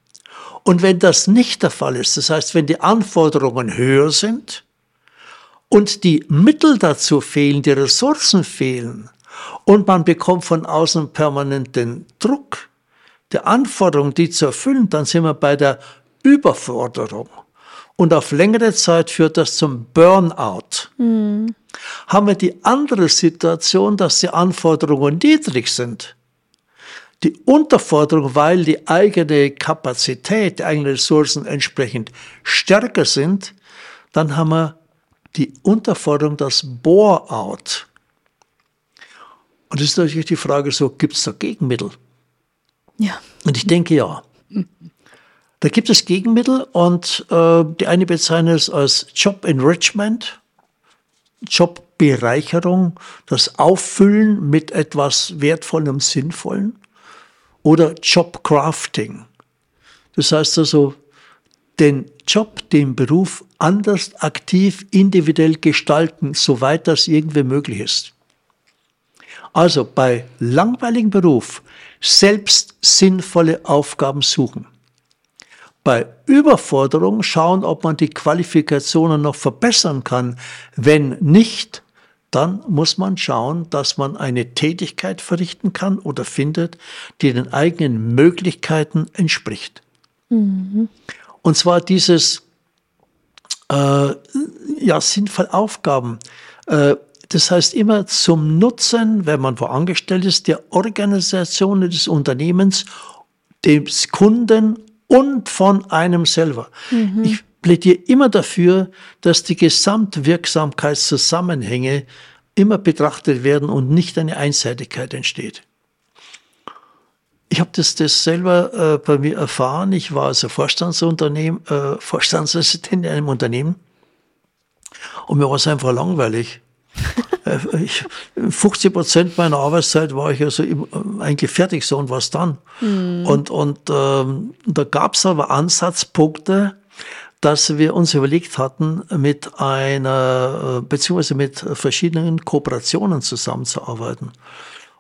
und wenn das nicht der Fall ist, das heißt, wenn die Anforderungen höher sind und die Mittel dazu fehlen, die Ressourcen fehlen und man bekommt von außen permanent den Druck der Anforderungen, die zu erfüllen, dann sind wir bei der Überforderung. Und auf längere Zeit führt das zum Burnout. Mhm. Haben wir die andere Situation, dass die Anforderungen niedrig sind. Die Unterforderung, weil die eigene Kapazität, die eigenen Ressourcen entsprechend stärker sind, dann haben wir die Unterforderung, das Bore-out. Und es ist natürlich die Frage so, gibt es da Gegenmittel? Ja. Und ich denke ja. Da gibt es Gegenmittel und äh, die eine bezeichnet es als Job Enrichment, Jobbereicherung, das Auffüllen mit etwas Wertvollem, Sinnvollen oder Job Crafting. Das heißt also, den Job, den Beruf anders aktiv, individuell gestalten, soweit das irgendwie möglich ist. Also bei langweiligem Beruf selbst sinnvolle Aufgaben suchen. Bei Überforderung schauen, ob man die Qualifikationen noch verbessern kann. Wenn nicht, dann muss man schauen, dass man eine Tätigkeit verrichten kann oder findet, die den eigenen Möglichkeiten entspricht. Mhm. Und zwar dieses äh, ja, sinnvoll Aufgaben. Äh, das heißt immer zum Nutzen, wenn man wo angestellt ist, der Organisation des Unternehmens, des Kunden und von einem selber. Mhm. Ich plädiere immer dafür, dass die Gesamtwirksamkeitszusammenhänge immer betrachtet werden und nicht eine Einseitigkeit entsteht. Ich habe das, das selber äh, bei mir erfahren. Ich war also Vorstandsunternehmen, äh, Vorstandsassistent in einem Unternehmen und mir war es einfach langweilig. (laughs) Äh, ich, 50 Prozent meiner Arbeitszeit war ich also im, äh, eigentlich fertig so und was dann. Mhm. Und, und ähm, da gab es aber Ansatzpunkte, dass wir uns überlegt hatten, mit einer, äh, beziehungsweise mit verschiedenen Kooperationen zusammenzuarbeiten.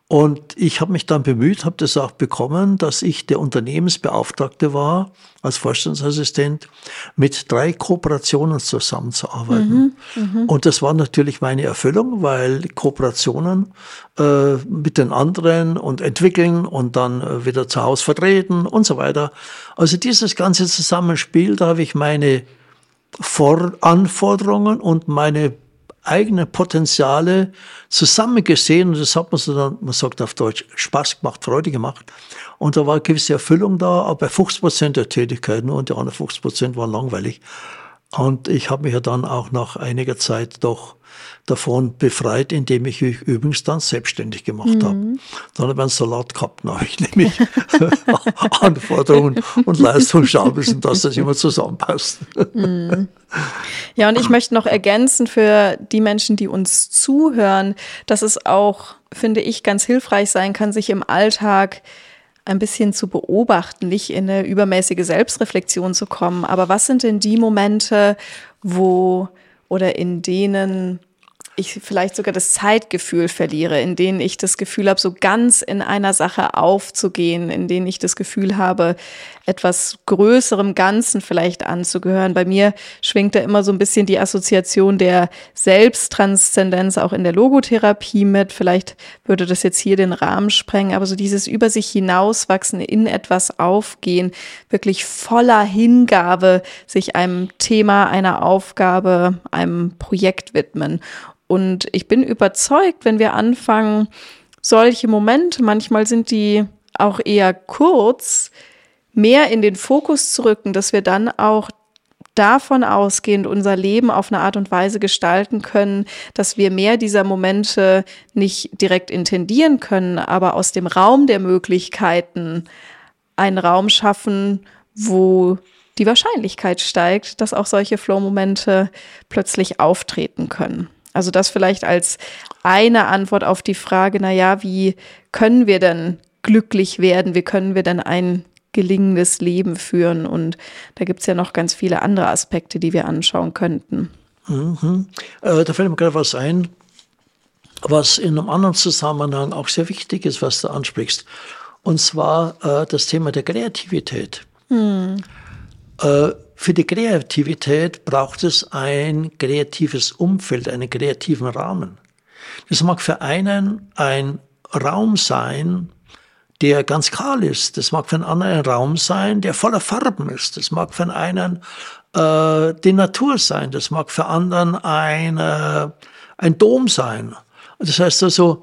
Und ich habe mich dann bemüht, habe das auch bekommen, dass ich der Unternehmensbeauftragte war, als Vorstandsassistent, mit drei Kooperationen zusammenzuarbeiten. Mhm, mhm, und das war natürlich meine Erfüllung, weil Kooperationen äh, mit den anderen und entwickeln und dann äh, wieder zu Hause vertreten und so weiter. Also dieses ganze Zusammenspiel, da habe ich meine Vor Anforderungen und meine eigene Potenziale zusammengesehen und das hat man so dann, man sagt auf Deutsch, Spaß gemacht, Freude gemacht. Und da war eine gewisse Erfüllung da, aber bei 50 Prozent der Tätigkeit nur und die anderen 50 Prozent waren langweilig. Und ich habe mich ja dann auch nach einiger Zeit doch davon befreit, indem ich mich übrigens dann selbstständig gemacht mhm. habe. Dann habe ich einen Salat gehabt, dann habe ich nämlich (laughs) Anforderungen und Leistung schauen müssen, dass das immer zusammenpasst. Mhm. (laughs) Ja, und ich möchte noch ergänzen für die Menschen, die uns zuhören, dass es auch, finde ich, ganz hilfreich sein kann, sich im Alltag ein bisschen zu beobachten, nicht in eine übermäßige Selbstreflexion zu kommen. Aber was sind denn die Momente, wo oder in denen ich vielleicht sogar das Zeitgefühl verliere, in denen ich das Gefühl habe, so ganz in einer Sache aufzugehen, in denen ich das Gefühl habe, etwas größerem Ganzen vielleicht anzugehören. Bei mir schwingt da immer so ein bisschen die Assoziation der Selbsttranszendenz auch in der Logotherapie mit. Vielleicht würde das jetzt hier den Rahmen sprengen, aber so dieses über sich hinauswachsen, in etwas aufgehen, wirklich voller Hingabe sich einem Thema, einer Aufgabe, einem Projekt widmen. Und ich bin überzeugt, wenn wir anfangen, solche Momente, manchmal sind die auch eher kurz mehr in den Fokus zu rücken, dass wir dann auch davon ausgehend unser Leben auf eine Art und Weise gestalten können, dass wir mehr dieser Momente nicht direkt intendieren können, aber aus dem Raum der Möglichkeiten einen Raum schaffen, wo die Wahrscheinlichkeit steigt, dass auch solche Flow-Momente plötzlich auftreten können. Also das vielleicht als eine Antwort auf die Frage, na ja, wie können wir denn glücklich werden? Wie können wir denn ein gelingendes Leben führen? Und da gibt es ja noch ganz viele andere Aspekte, die wir anschauen könnten. Mhm. Äh, da fällt mir gerade was ein, was in einem anderen Zusammenhang auch sehr wichtig ist, was du ansprichst. Und zwar äh, das Thema der Kreativität. Mhm. Äh, für die Kreativität braucht es ein kreatives Umfeld, einen kreativen Rahmen. Das mag für einen ein Raum sein, der ganz kahl ist. Das mag für einen anderen ein Raum sein, der voller Farben ist. Das mag für einen äh, die Natur sein. Das mag für anderen ein, äh, ein Dom sein. Das heißt also,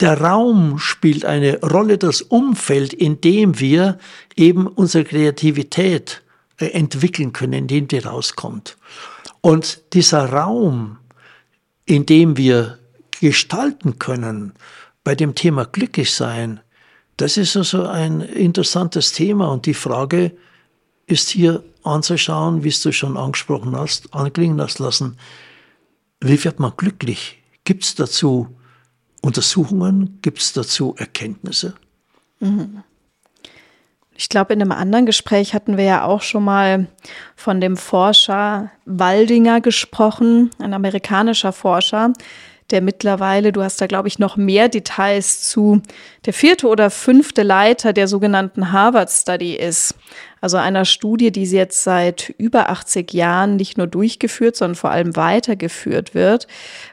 der Raum spielt eine Rolle, das Umfeld, in dem wir eben unsere Kreativität entwickeln können, in dem die rauskommt. Und dieser Raum, in dem wir gestalten können, bei dem Thema glücklich sein, das ist also ein interessantes Thema und die Frage ist hier anzuschauen, wie du schon angesprochen hast, anklingen hast lassen, wie wird man glücklich? Gibt es dazu Untersuchungen? Gibt es dazu Erkenntnisse? Mhm. Ich glaube, in einem anderen Gespräch hatten wir ja auch schon mal von dem Forscher Waldinger gesprochen, ein amerikanischer Forscher, der mittlerweile, du hast da, glaube ich, noch mehr Details zu, der vierte oder fünfte Leiter der sogenannten Harvard Study ist. Also einer Studie, die jetzt seit über 80 Jahren nicht nur durchgeführt, sondern vor allem weitergeführt wird,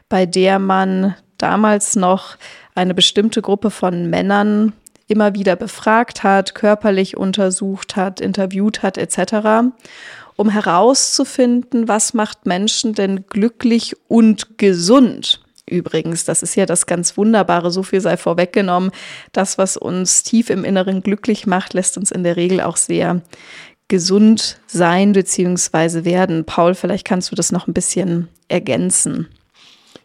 bei der man damals noch eine bestimmte Gruppe von Männern immer wieder befragt hat, körperlich untersucht hat, interviewt hat etc., um herauszufinden, was macht Menschen denn glücklich und gesund. Übrigens, das ist ja das ganz Wunderbare, so viel sei vorweggenommen. Das, was uns tief im Inneren glücklich macht, lässt uns in der Regel auch sehr gesund sein bzw. werden. Paul, vielleicht kannst du das noch ein bisschen ergänzen.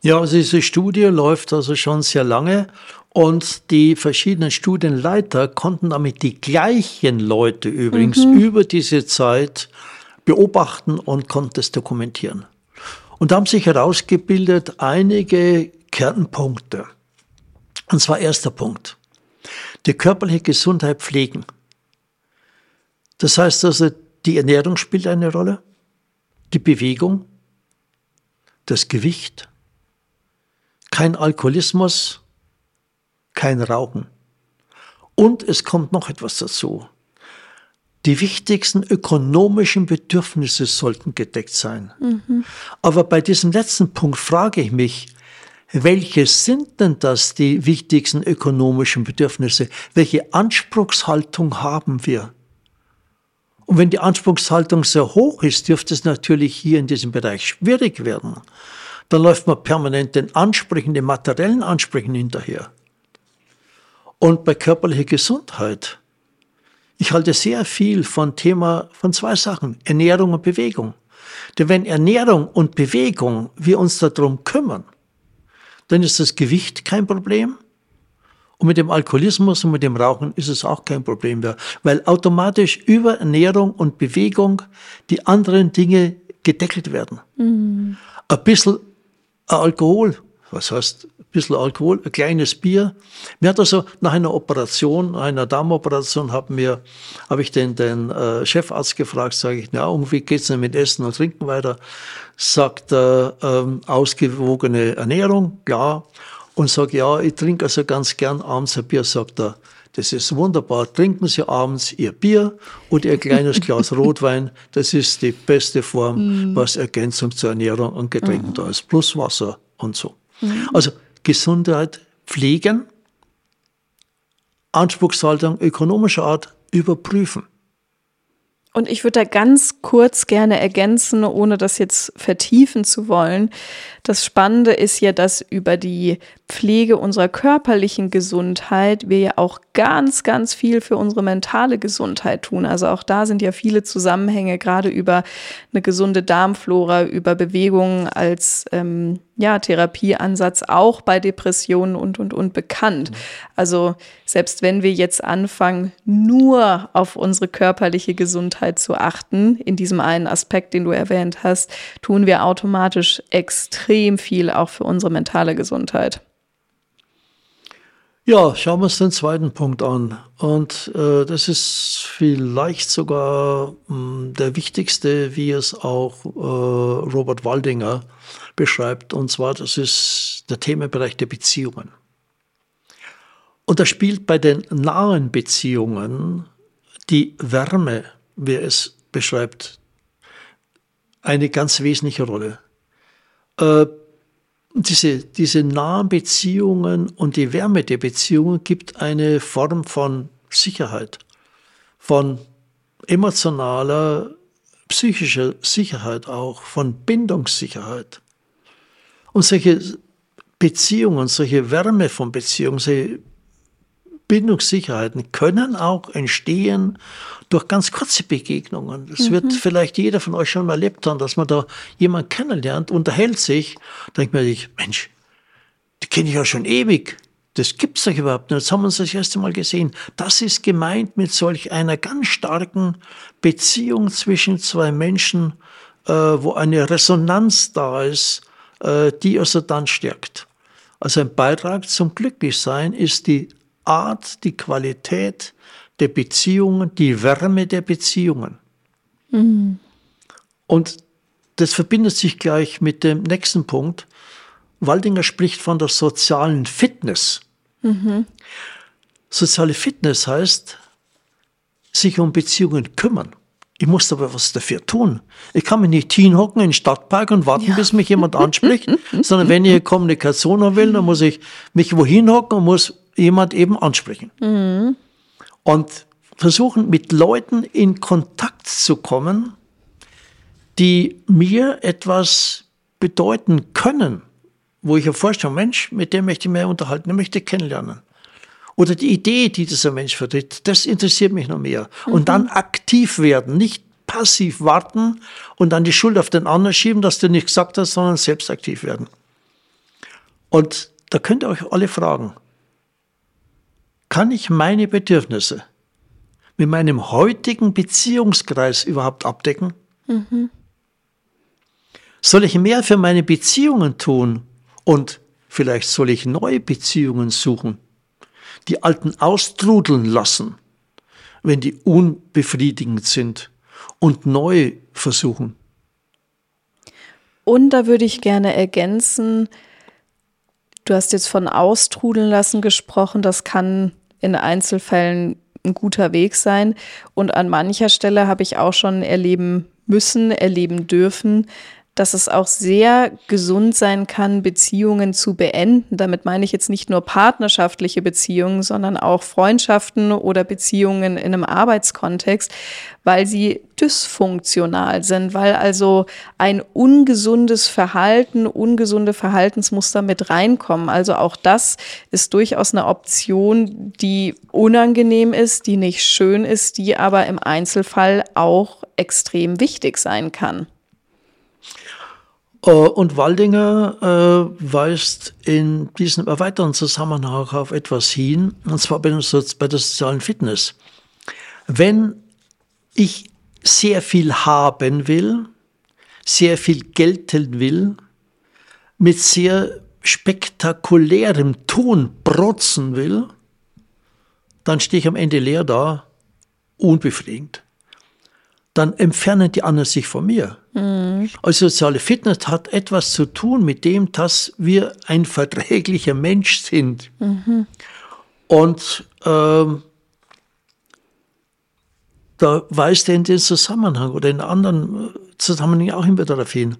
Ja, also diese Studie läuft also schon sehr lange und die verschiedenen Studienleiter konnten damit die gleichen Leute übrigens mhm. über diese Zeit beobachten und konnten es dokumentieren. Und da haben sich herausgebildet einige Kernpunkte. Und zwar erster Punkt. Die körperliche Gesundheit pflegen. Das heißt also, die Ernährung spielt eine Rolle, die Bewegung, das Gewicht, kein Alkoholismus, kein Rauchen. Und es kommt noch etwas dazu. Die wichtigsten ökonomischen Bedürfnisse sollten gedeckt sein. Mhm. Aber bei diesem letzten Punkt frage ich mich, welche sind denn das die wichtigsten ökonomischen Bedürfnisse? Welche Anspruchshaltung haben wir? Und wenn die Anspruchshaltung sehr hoch ist, dürfte es natürlich hier in diesem Bereich schwierig werden. Dann läuft man permanent den Ansprüchen, den materiellen Ansprüchen hinterher. Und bei körperlicher Gesundheit. Ich halte sehr viel von Thema, von zwei Sachen, Ernährung und Bewegung. Denn wenn Ernährung und Bewegung wir uns darum kümmern, dann ist das Gewicht kein Problem. Und mit dem Alkoholismus und mit dem Rauchen ist es auch kein Problem mehr, weil automatisch über Ernährung und Bewegung die anderen Dinge gedeckelt werden. Mhm. Ein bisschen Alkohol was heißt ein bisschen Alkohol, ein kleines Bier. Mir hat also nach einer Operation, nach einer Darmoperation, habe mir, habe ich den, den äh, Chefarzt gefragt, sage ich, ja, und wie geht's denn mit Essen und Trinken weiter? Sagt er, ähm, ausgewogene Ernährung, klar. Und sage, ja, ich trinke also ganz gern abends ein Bier, sagt er. Das ist wunderbar. Trinken Sie abends Ihr Bier und Ihr kleines (laughs) Glas Rotwein. Das ist die beste Form, mm. was Ergänzung zur Ernährung und Getränken mm. da ist. Plus Wasser und so. Mhm. Also Gesundheit pflegen, Anspruchshaltung ökonomischer Art überprüfen. Und ich würde da ganz kurz gerne ergänzen, ohne das jetzt vertiefen zu wollen. Das Spannende ist ja, dass über die Pflege unserer körperlichen Gesundheit wir ja auch ganz, ganz viel für unsere mentale Gesundheit tun. Also auch da sind ja viele Zusammenhänge, gerade über eine gesunde Darmflora, über Bewegungen als ähm, ja, Therapieansatz auch bei Depressionen und, und, und bekannt. Also selbst wenn wir jetzt anfangen, nur auf unsere körperliche Gesundheit zu achten, in diesem einen Aspekt, den du erwähnt hast, tun wir automatisch extrem viel auch für unsere mentale Gesundheit. Ja, schauen wir uns den zweiten Punkt an. Und äh, das ist vielleicht sogar mh, hm, der wichtigste, wie es auch äh, Robert Waldinger beschreibt. Und zwar, das ist der Themenbereich der Beziehungen. Und da spielt bei den nahen Beziehungen die Wärme, wie er es beschreibt, eine ganz wesentliche Rolle. Äh, diese, diese nahen Beziehungen und die Wärme der Beziehungen gibt eine Form von Sicherheit, von emotionaler, psychischer Sicherheit auch, von Bindungssicherheit. Und solche Beziehungen, solche Wärme von Beziehungen, solche Bindungssicherheiten können auch entstehen durch ganz kurze Begegnungen. Das mhm. wird vielleicht jeder von euch schon mal erlebt haben, dass man da jemanden kennenlernt, unterhält sich, denkt man sich, Mensch, die kenne ich ja schon ewig. Das gibt's doch überhaupt nicht. Jetzt haben wir uns das erste Mal gesehen. Das ist gemeint mit solch einer ganz starken Beziehung zwischen zwei Menschen, äh, wo eine Resonanz da ist, äh, die also dann stärkt. Also ein Beitrag zum Glücklichsein ist die Art, die Qualität der Beziehungen, die Wärme der Beziehungen. Mhm. Und das verbindet sich gleich mit dem nächsten Punkt. Waldinger spricht von der sozialen Fitness. Mhm. Soziale Fitness heißt, sich um Beziehungen kümmern. Ich muss aber was dafür tun. Ich kann mich nicht hinhocken in den Stadtpark und warten, ja. bis mich jemand anspricht, (laughs) sondern wenn ich Kommunikation haben will, dann muss ich mich wohin hocken und muss jemand eben ansprechen. Mhm. Und versuchen, mit Leuten in Kontakt zu kommen, die mir etwas bedeuten können, wo ich mir vorstelle, Mensch, mit dem möchte ich mehr unterhalten, den möchte ich kennenlernen. Oder die Idee, die dieser Mensch vertritt, das interessiert mich noch mehr. Mhm. Und dann aktiv werden, nicht passiv warten und dann die Schuld auf den anderen schieben, dass du nicht gesagt hast, sondern selbst aktiv werden. Und da könnt ihr euch alle fragen, kann ich meine Bedürfnisse mit meinem heutigen Beziehungskreis überhaupt abdecken? Mhm. Soll ich mehr für meine Beziehungen tun und vielleicht soll ich neue Beziehungen suchen, die alten austrudeln lassen, wenn die unbefriedigend sind und neu versuchen? Und da würde ich gerne ergänzen, du hast jetzt von austrudeln lassen gesprochen, das kann in Einzelfällen ein guter Weg sein. Und an mancher Stelle habe ich auch schon erleben müssen, erleben dürfen, dass es auch sehr gesund sein kann, Beziehungen zu beenden. Damit meine ich jetzt nicht nur partnerschaftliche Beziehungen, sondern auch Freundschaften oder Beziehungen in einem Arbeitskontext, weil sie dysfunktional sind, weil also ein ungesundes Verhalten, ungesunde Verhaltensmuster mit reinkommen. Also auch das ist durchaus eine Option, die unangenehm ist, die nicht schön ist, die aber im Einzelfall auch extrem wichtig sein kann. Äh, und Waldinger äh, weist in diesem erweiterten Zusammenhang auf etwas hin, und zwar bei der sozialen Fitness. Wenn ich sehr viel haben will, sehr viel gelten will, mit sehr spektakulärem Tun protzen will, dann stehe ich am Ende leer da, unbefriedigt dann entfernen die anderen sich von mir. Mhm. Also soziale Fitness hat etwas zu tun mit dem, dass wir ein verträglicher Mensch sind. Mhm. Und ähm, da weist er in den Zusammenhang oder in anderen Zusammenhängen auch immer darauf hin.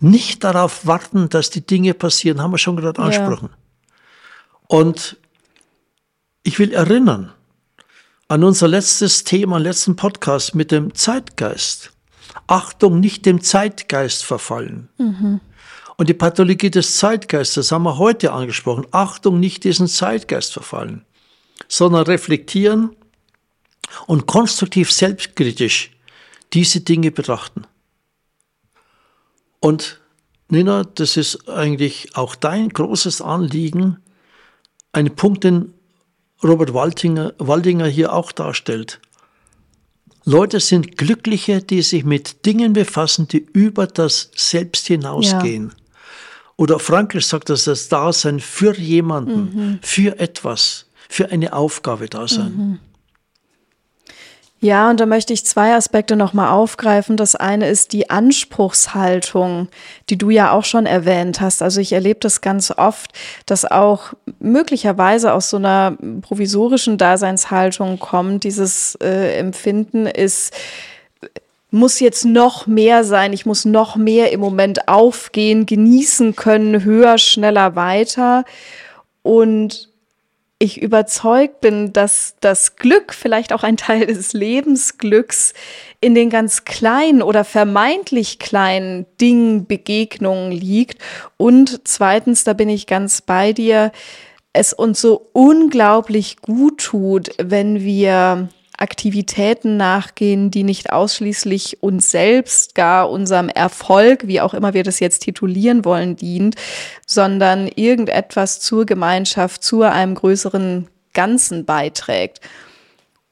Nicht darauf warten, dass die Dinge passieren, haben wir schon gerade angesprochen. Ja. Und ich will erinnern, an unser letztes Thema, letzten Podcast mit dem Zeitgeist. Achtung, nicht dem Zeitgeist verfallen. Mhm. Und die Pathologie des Zeitgeistes haben wir heute angesprochen. Achtung, nicht diesen Zeitgeist verfallen. sondern reflektieren und konstruktiv selbstkritisch diese Dinge betrachten. Und Nina, das ist eigentlich auch dein großes Anliegen, ein Punkt, den Robert Waldinger, Waldinger hier auch darstellt. Leute sind glückliche, die sich mit Dingen befassen, die über das Selbst hinausgehen. Ja. Oder Frankl sagt, dass das Dasein für jemanden, mhm. für etwas, für eine Aufgabe da sein. Mhm. Ja, und da möchte ich zwei Aspekte nochmal aufgreifen. Das eine ist die Anspruchshaltung, die du ja auch schon erwähnt hast. Also ich erlebe das ganz oft, dass auch möglicherweise aus so einer provisorischen Daseinshaltung kommt. Dieses äh, Empfinden ist, muss jetzt noch mehr sein, ich muss noch mehr im Moment aufgehen, genießen können, höher, schneller, weiter. Und ich überzeugt bin, dass das Glück, vielleicht auch ein Teil des Lebensglücks, in den ganz kleinen oder vermeintlich kleinen Dingen, Begegnungen liegt. Und zweitens, da bin ich ganz bei dir, es uns so unglaublich gut tut, wenn wir Aktivitäten nachgehen, die nicht ausschließlich uns selbst, gar unserem Erfolg, wie auch immer wir das jetzt titulieren wollen, dient, sondern irgendetwas zur Gemeinschaft, zu einem größeren Ganzen beiträgt.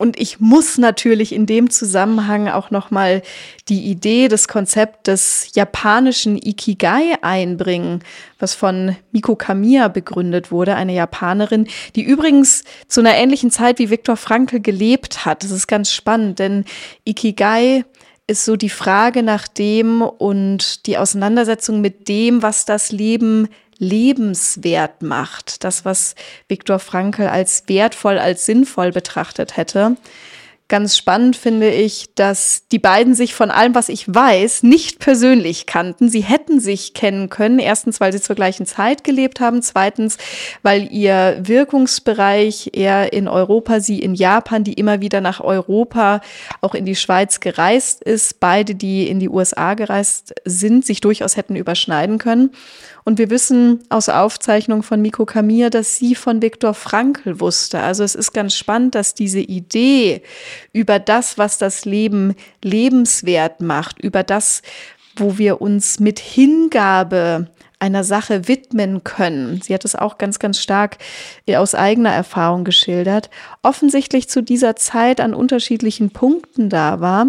Und ich muss natürlich in dem Zusammenhang auch nochmal die Idee, das Konzept des japanischen Ikigai einbringen, was von Miko Kamiya begründet wurde, eine Japanerin, die übrigens zu einer ähnlichen Zeit wie Viktor Frankl gelebt hat. Das ist ganz spannend, denn Ikigai ist so die Frage nach dem und die Auseinandersetzung mit dem, was das Leben lebenswert macht. Das, was Viktor Frankl als wertvoll, als sinnvoll betrachtet hätte. Ganz spannend finde ich, dass die beiden sich von allem, was ich weiß, nicht persönlich kannten. Sie hätten sich kennen können. Erstens, weil sie zur gleichen Zeit gelebt haben. Zweitens, weil ihr Wirkungsbereich eher in Europa, sie in Japan, die immer wieder nach Europa, auch in die Schweiz gereist ist. Beide, die in die USA gereist sind, sich durchaus hätten überschneiden können. Und wir wissen aus Aufzeichnungen von Miko Kamir, dass sie von Viktor Frankl wusste. Also es ist ganz spannend, dass diese Idee über das, was das Leben lebenswert macht, über das, wo wir uns mit Hingabe einer Sache widmen können. Sie hat es auch ganz, ganz stark aus eigener Erfahrung geschildert. Offensichtlich zu dieser Zeit an unterschiedlichen Punkten da war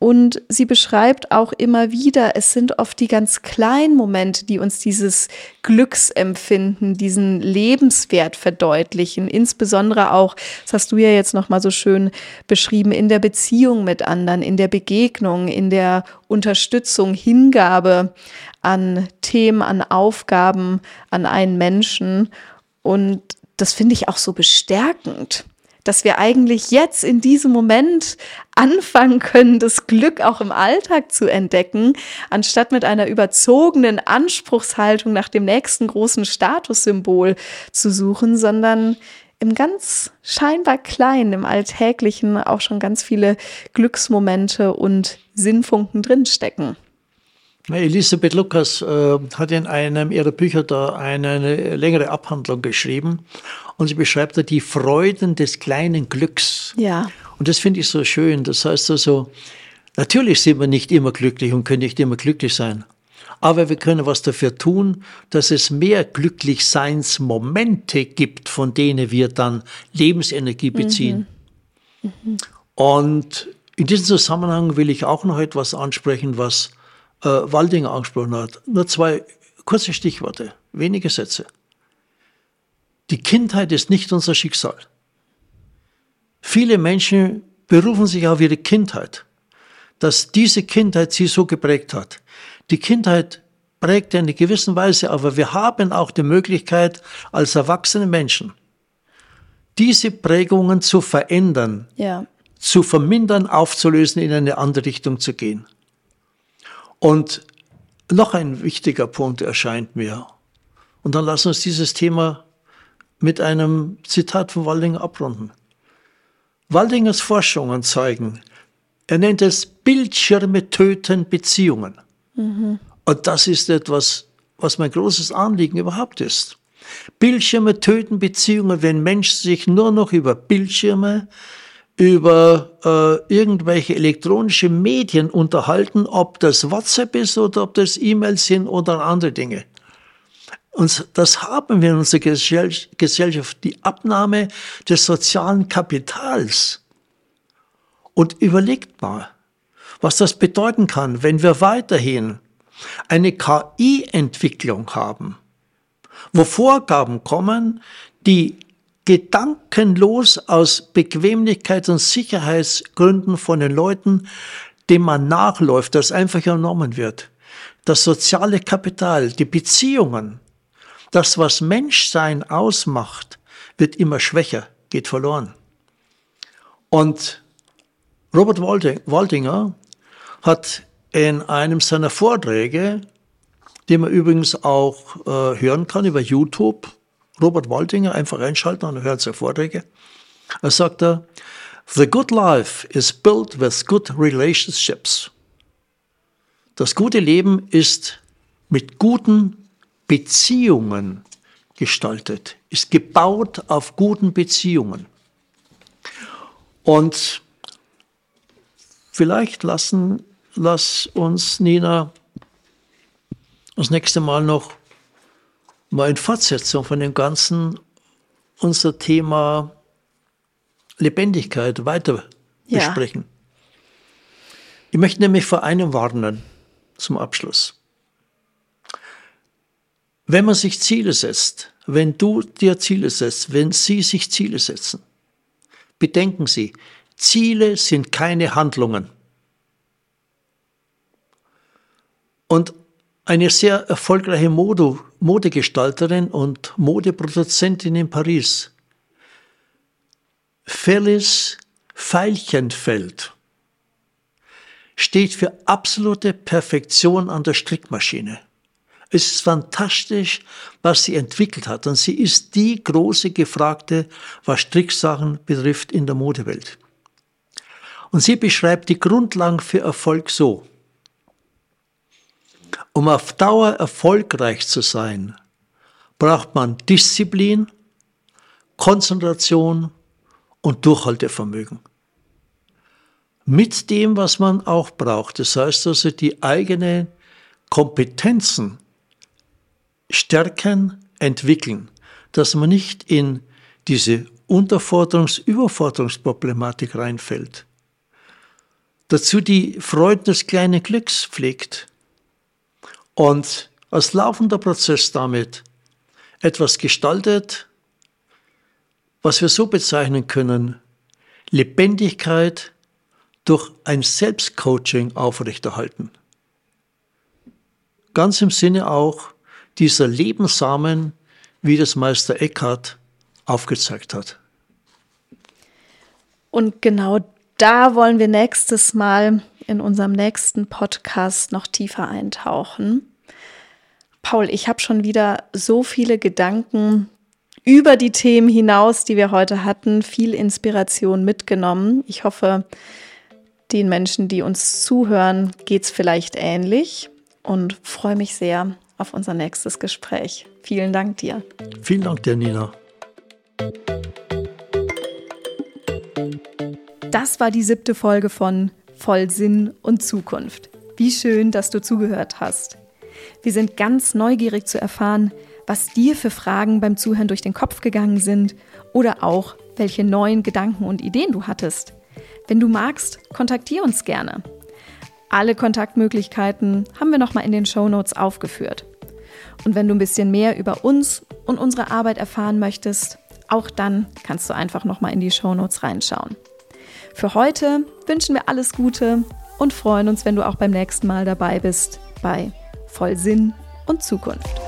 und sie beschreibt auch immer wieder, es sind oft die ganz kleinen Momente, die uns dieses Glücksempfinden, diesen Lebenswert verdeutlichen. Insbesondere auch, das hast du ja jetzt nochmal so schön beschrieben, in der Beziehung mit anderen, in der Begegnung, in der Unterstützung, Hingabe an Themen, an Aufgaben, an einen Menschen. Und das finde ich auch so bestärkend dass wir eigentlich jetzt in diesem Moment anfangen können, das Glück auch im Alltag zu entdecken, anstatt mit einer überzogenen Anspruchshaltung nach dem nächsten großen Statussymbol zu suchen, sondern im ganz scheinbar kleinen, im Alltäglichen auch schon ganz viele Glücksmomente und Sinnfunken drinstecken. Elisabeth Lukas äh, hat in einem ihrer Bücher da eine, eine, längere Abhandlung geschrieben und sie beschreibt da die Freuden des kleinen Glücks. Ja. Und das finde ich so schön. Das heißt also, natürlich sind wir nicht immer glücklich und können nicht immer glücklich sein. Aber wir können was dafür tun, dass es mehr Glücklichseinsmomente gibt, von denen wir dann Lebensenergie beziehen. Mhm. Mhm. Und in diesem Zusammenhang will ich auch noch etwas ansprechen, was äh, Walding angesprochen hat. Nur zwei kurze Stichworte, wenige Sätze. Die Kindheit ist nicht unser Schicksal. Viele Menschen berufen sich auf ihre Kindheit, dass diese Kindheit sie so geprägt hat. Die Kindheit prägt in einer gewissen Weise, aber wir haben auch die Möglichkeit, als erwachsene Menschen, diese Prägungen zu verändern, ja. zu vermindern, aufzulösen, in eine andere Richtung zu gehen. Und noch ein wichtiger Punkt erscheint mir. Und dann lassen uns dieses Thema mit einem Zitat von Waldinger abrunden. Waldingers Forschungen zeigen, er nennt es Bildschirme töten Beziehungen. Mhm. Und das ist etwas, was mein großes Anliegen überhaupt ist. Bildschirme töten Beziehungen, wenn Menschen sich nur noch über Bildschirme, über äh, irgendwelche elektronische Medien unterhalten, ob das WhatsApp ist oder ob das E-Mails sind oder andere Dinge. Und das haben wir in unserer Gesellschaft, die Abnahme des sozialen Kapitals. Und überlegt mal, was das bedeuten kann, wenn wir weiterhin eine KI-Entwicklung haben, wo Vorgaben kommen, die gedankenlos aus Bequemlichkeits- und Sicherheitsgründen von den Leuten, dem man nachläuft, das einfach übernommen wird. Das soziale Kapital, die Beziehungen, das, was Menschsein ausmacht, wird immer schwächer, geht verloren. Und Robert Waldinger hat in einem seiner Vorträge, den man übrigens auch äh, hören kann über YouTube, Robert Waldinger, einfach einschalten und hört seine Vorträge, er sagt er, The good life is built with good relationships. Das gute Leben ist mit guten Beziehungen gestaltet, ist gebaut auf guten Beziehungen. Und vielleicht lassen, lass uns, Nina, das nächste Mal noch mal in Fortsetzung von dem Ganzen unser Thema Lebendigkeit weiter ja. besprechen. Ich möchte nämlich vor einem warnen zum Abschluss. Wenn man sich Ziele setzt, wenn du dir Ziele setzt, wenn Sie sich Ziele setzen, bedenken Sie, Ziele sind keine Handlungen. Und eine sehr erfolgreiche Mode, Modegestalterin und Modeproduzentin in Paris, Phyllis Veilchenfeld, steht für absolute Perfektion an der Strickmaschine. Es ist fantastisch, was sie entwickelt hat. Und sie ist die große Gefragte, was Stricksachen betrifft in der Modewelt. Und sie beschreibt die Grundlagen für Erfolg so. Um auf Dauer erfolgreich zu sein, braucht man Disziplin, Konzentration und Durchhaltevermögen. Mit dem, was man auch braucht. Das heißt also, die eigenen Kompetenzen stärken, entwickeln, dass man nicht in diese Unterforderungs-, Überforderungsproblematik reinfällt. Dazu die Freude des kleinen Glücks pflegt und als laufender Prozess damit etwas gestaltet, was wir so bezeichnen können, Lebendigkeit durch ein Selbstcoaching aufrechterhalten. Ganz im Sinne auch dieser Lebenssamen, wie das Meister Eckhart aufgezeigt hat. Und genau da wollen wir nächstes Mal in unserem nächsten Podcast noch tiefer eintauchen. Paul, ich habe schon wieder so viele Gedanken über die Themen hinaus, die wir heute hatten, viel Inspiration mitgenommen. Ich hoffe, den Menschen, die uns zuhören, geht es vielleicht ähnlich und freue mich sehr auf unser nächstes Gespräch. Vielen Dank dir. Vielen Dank dir, Nina. Das war die siebte Folge von Voll Sinn und Zukunft. Wie schön, dass du zugehört hast. Wir sind ganz neugierig zu erfahren, was dir für Fragen beim Zuhören durch den Kopf gegangen sind oder auch, welche neuen Gedanken und Ideen du hattest. Wenn du magst, kontaktiere uns gerne. Alle Kontaktmöglichkeiten haben wir nochmal in den Show Notes aufgeführt. Und wenn du ein bisschen mehr über uns und unsere Arbeit erfahren möchtest, auch dann kannst du einfach nochmal in die Show Notes reinschauen. Für heute wünschen wir alles Gute und freuen uns, wenn du auch beim nächsten Mal dabei bist bei Voll Sinn und Zukunft.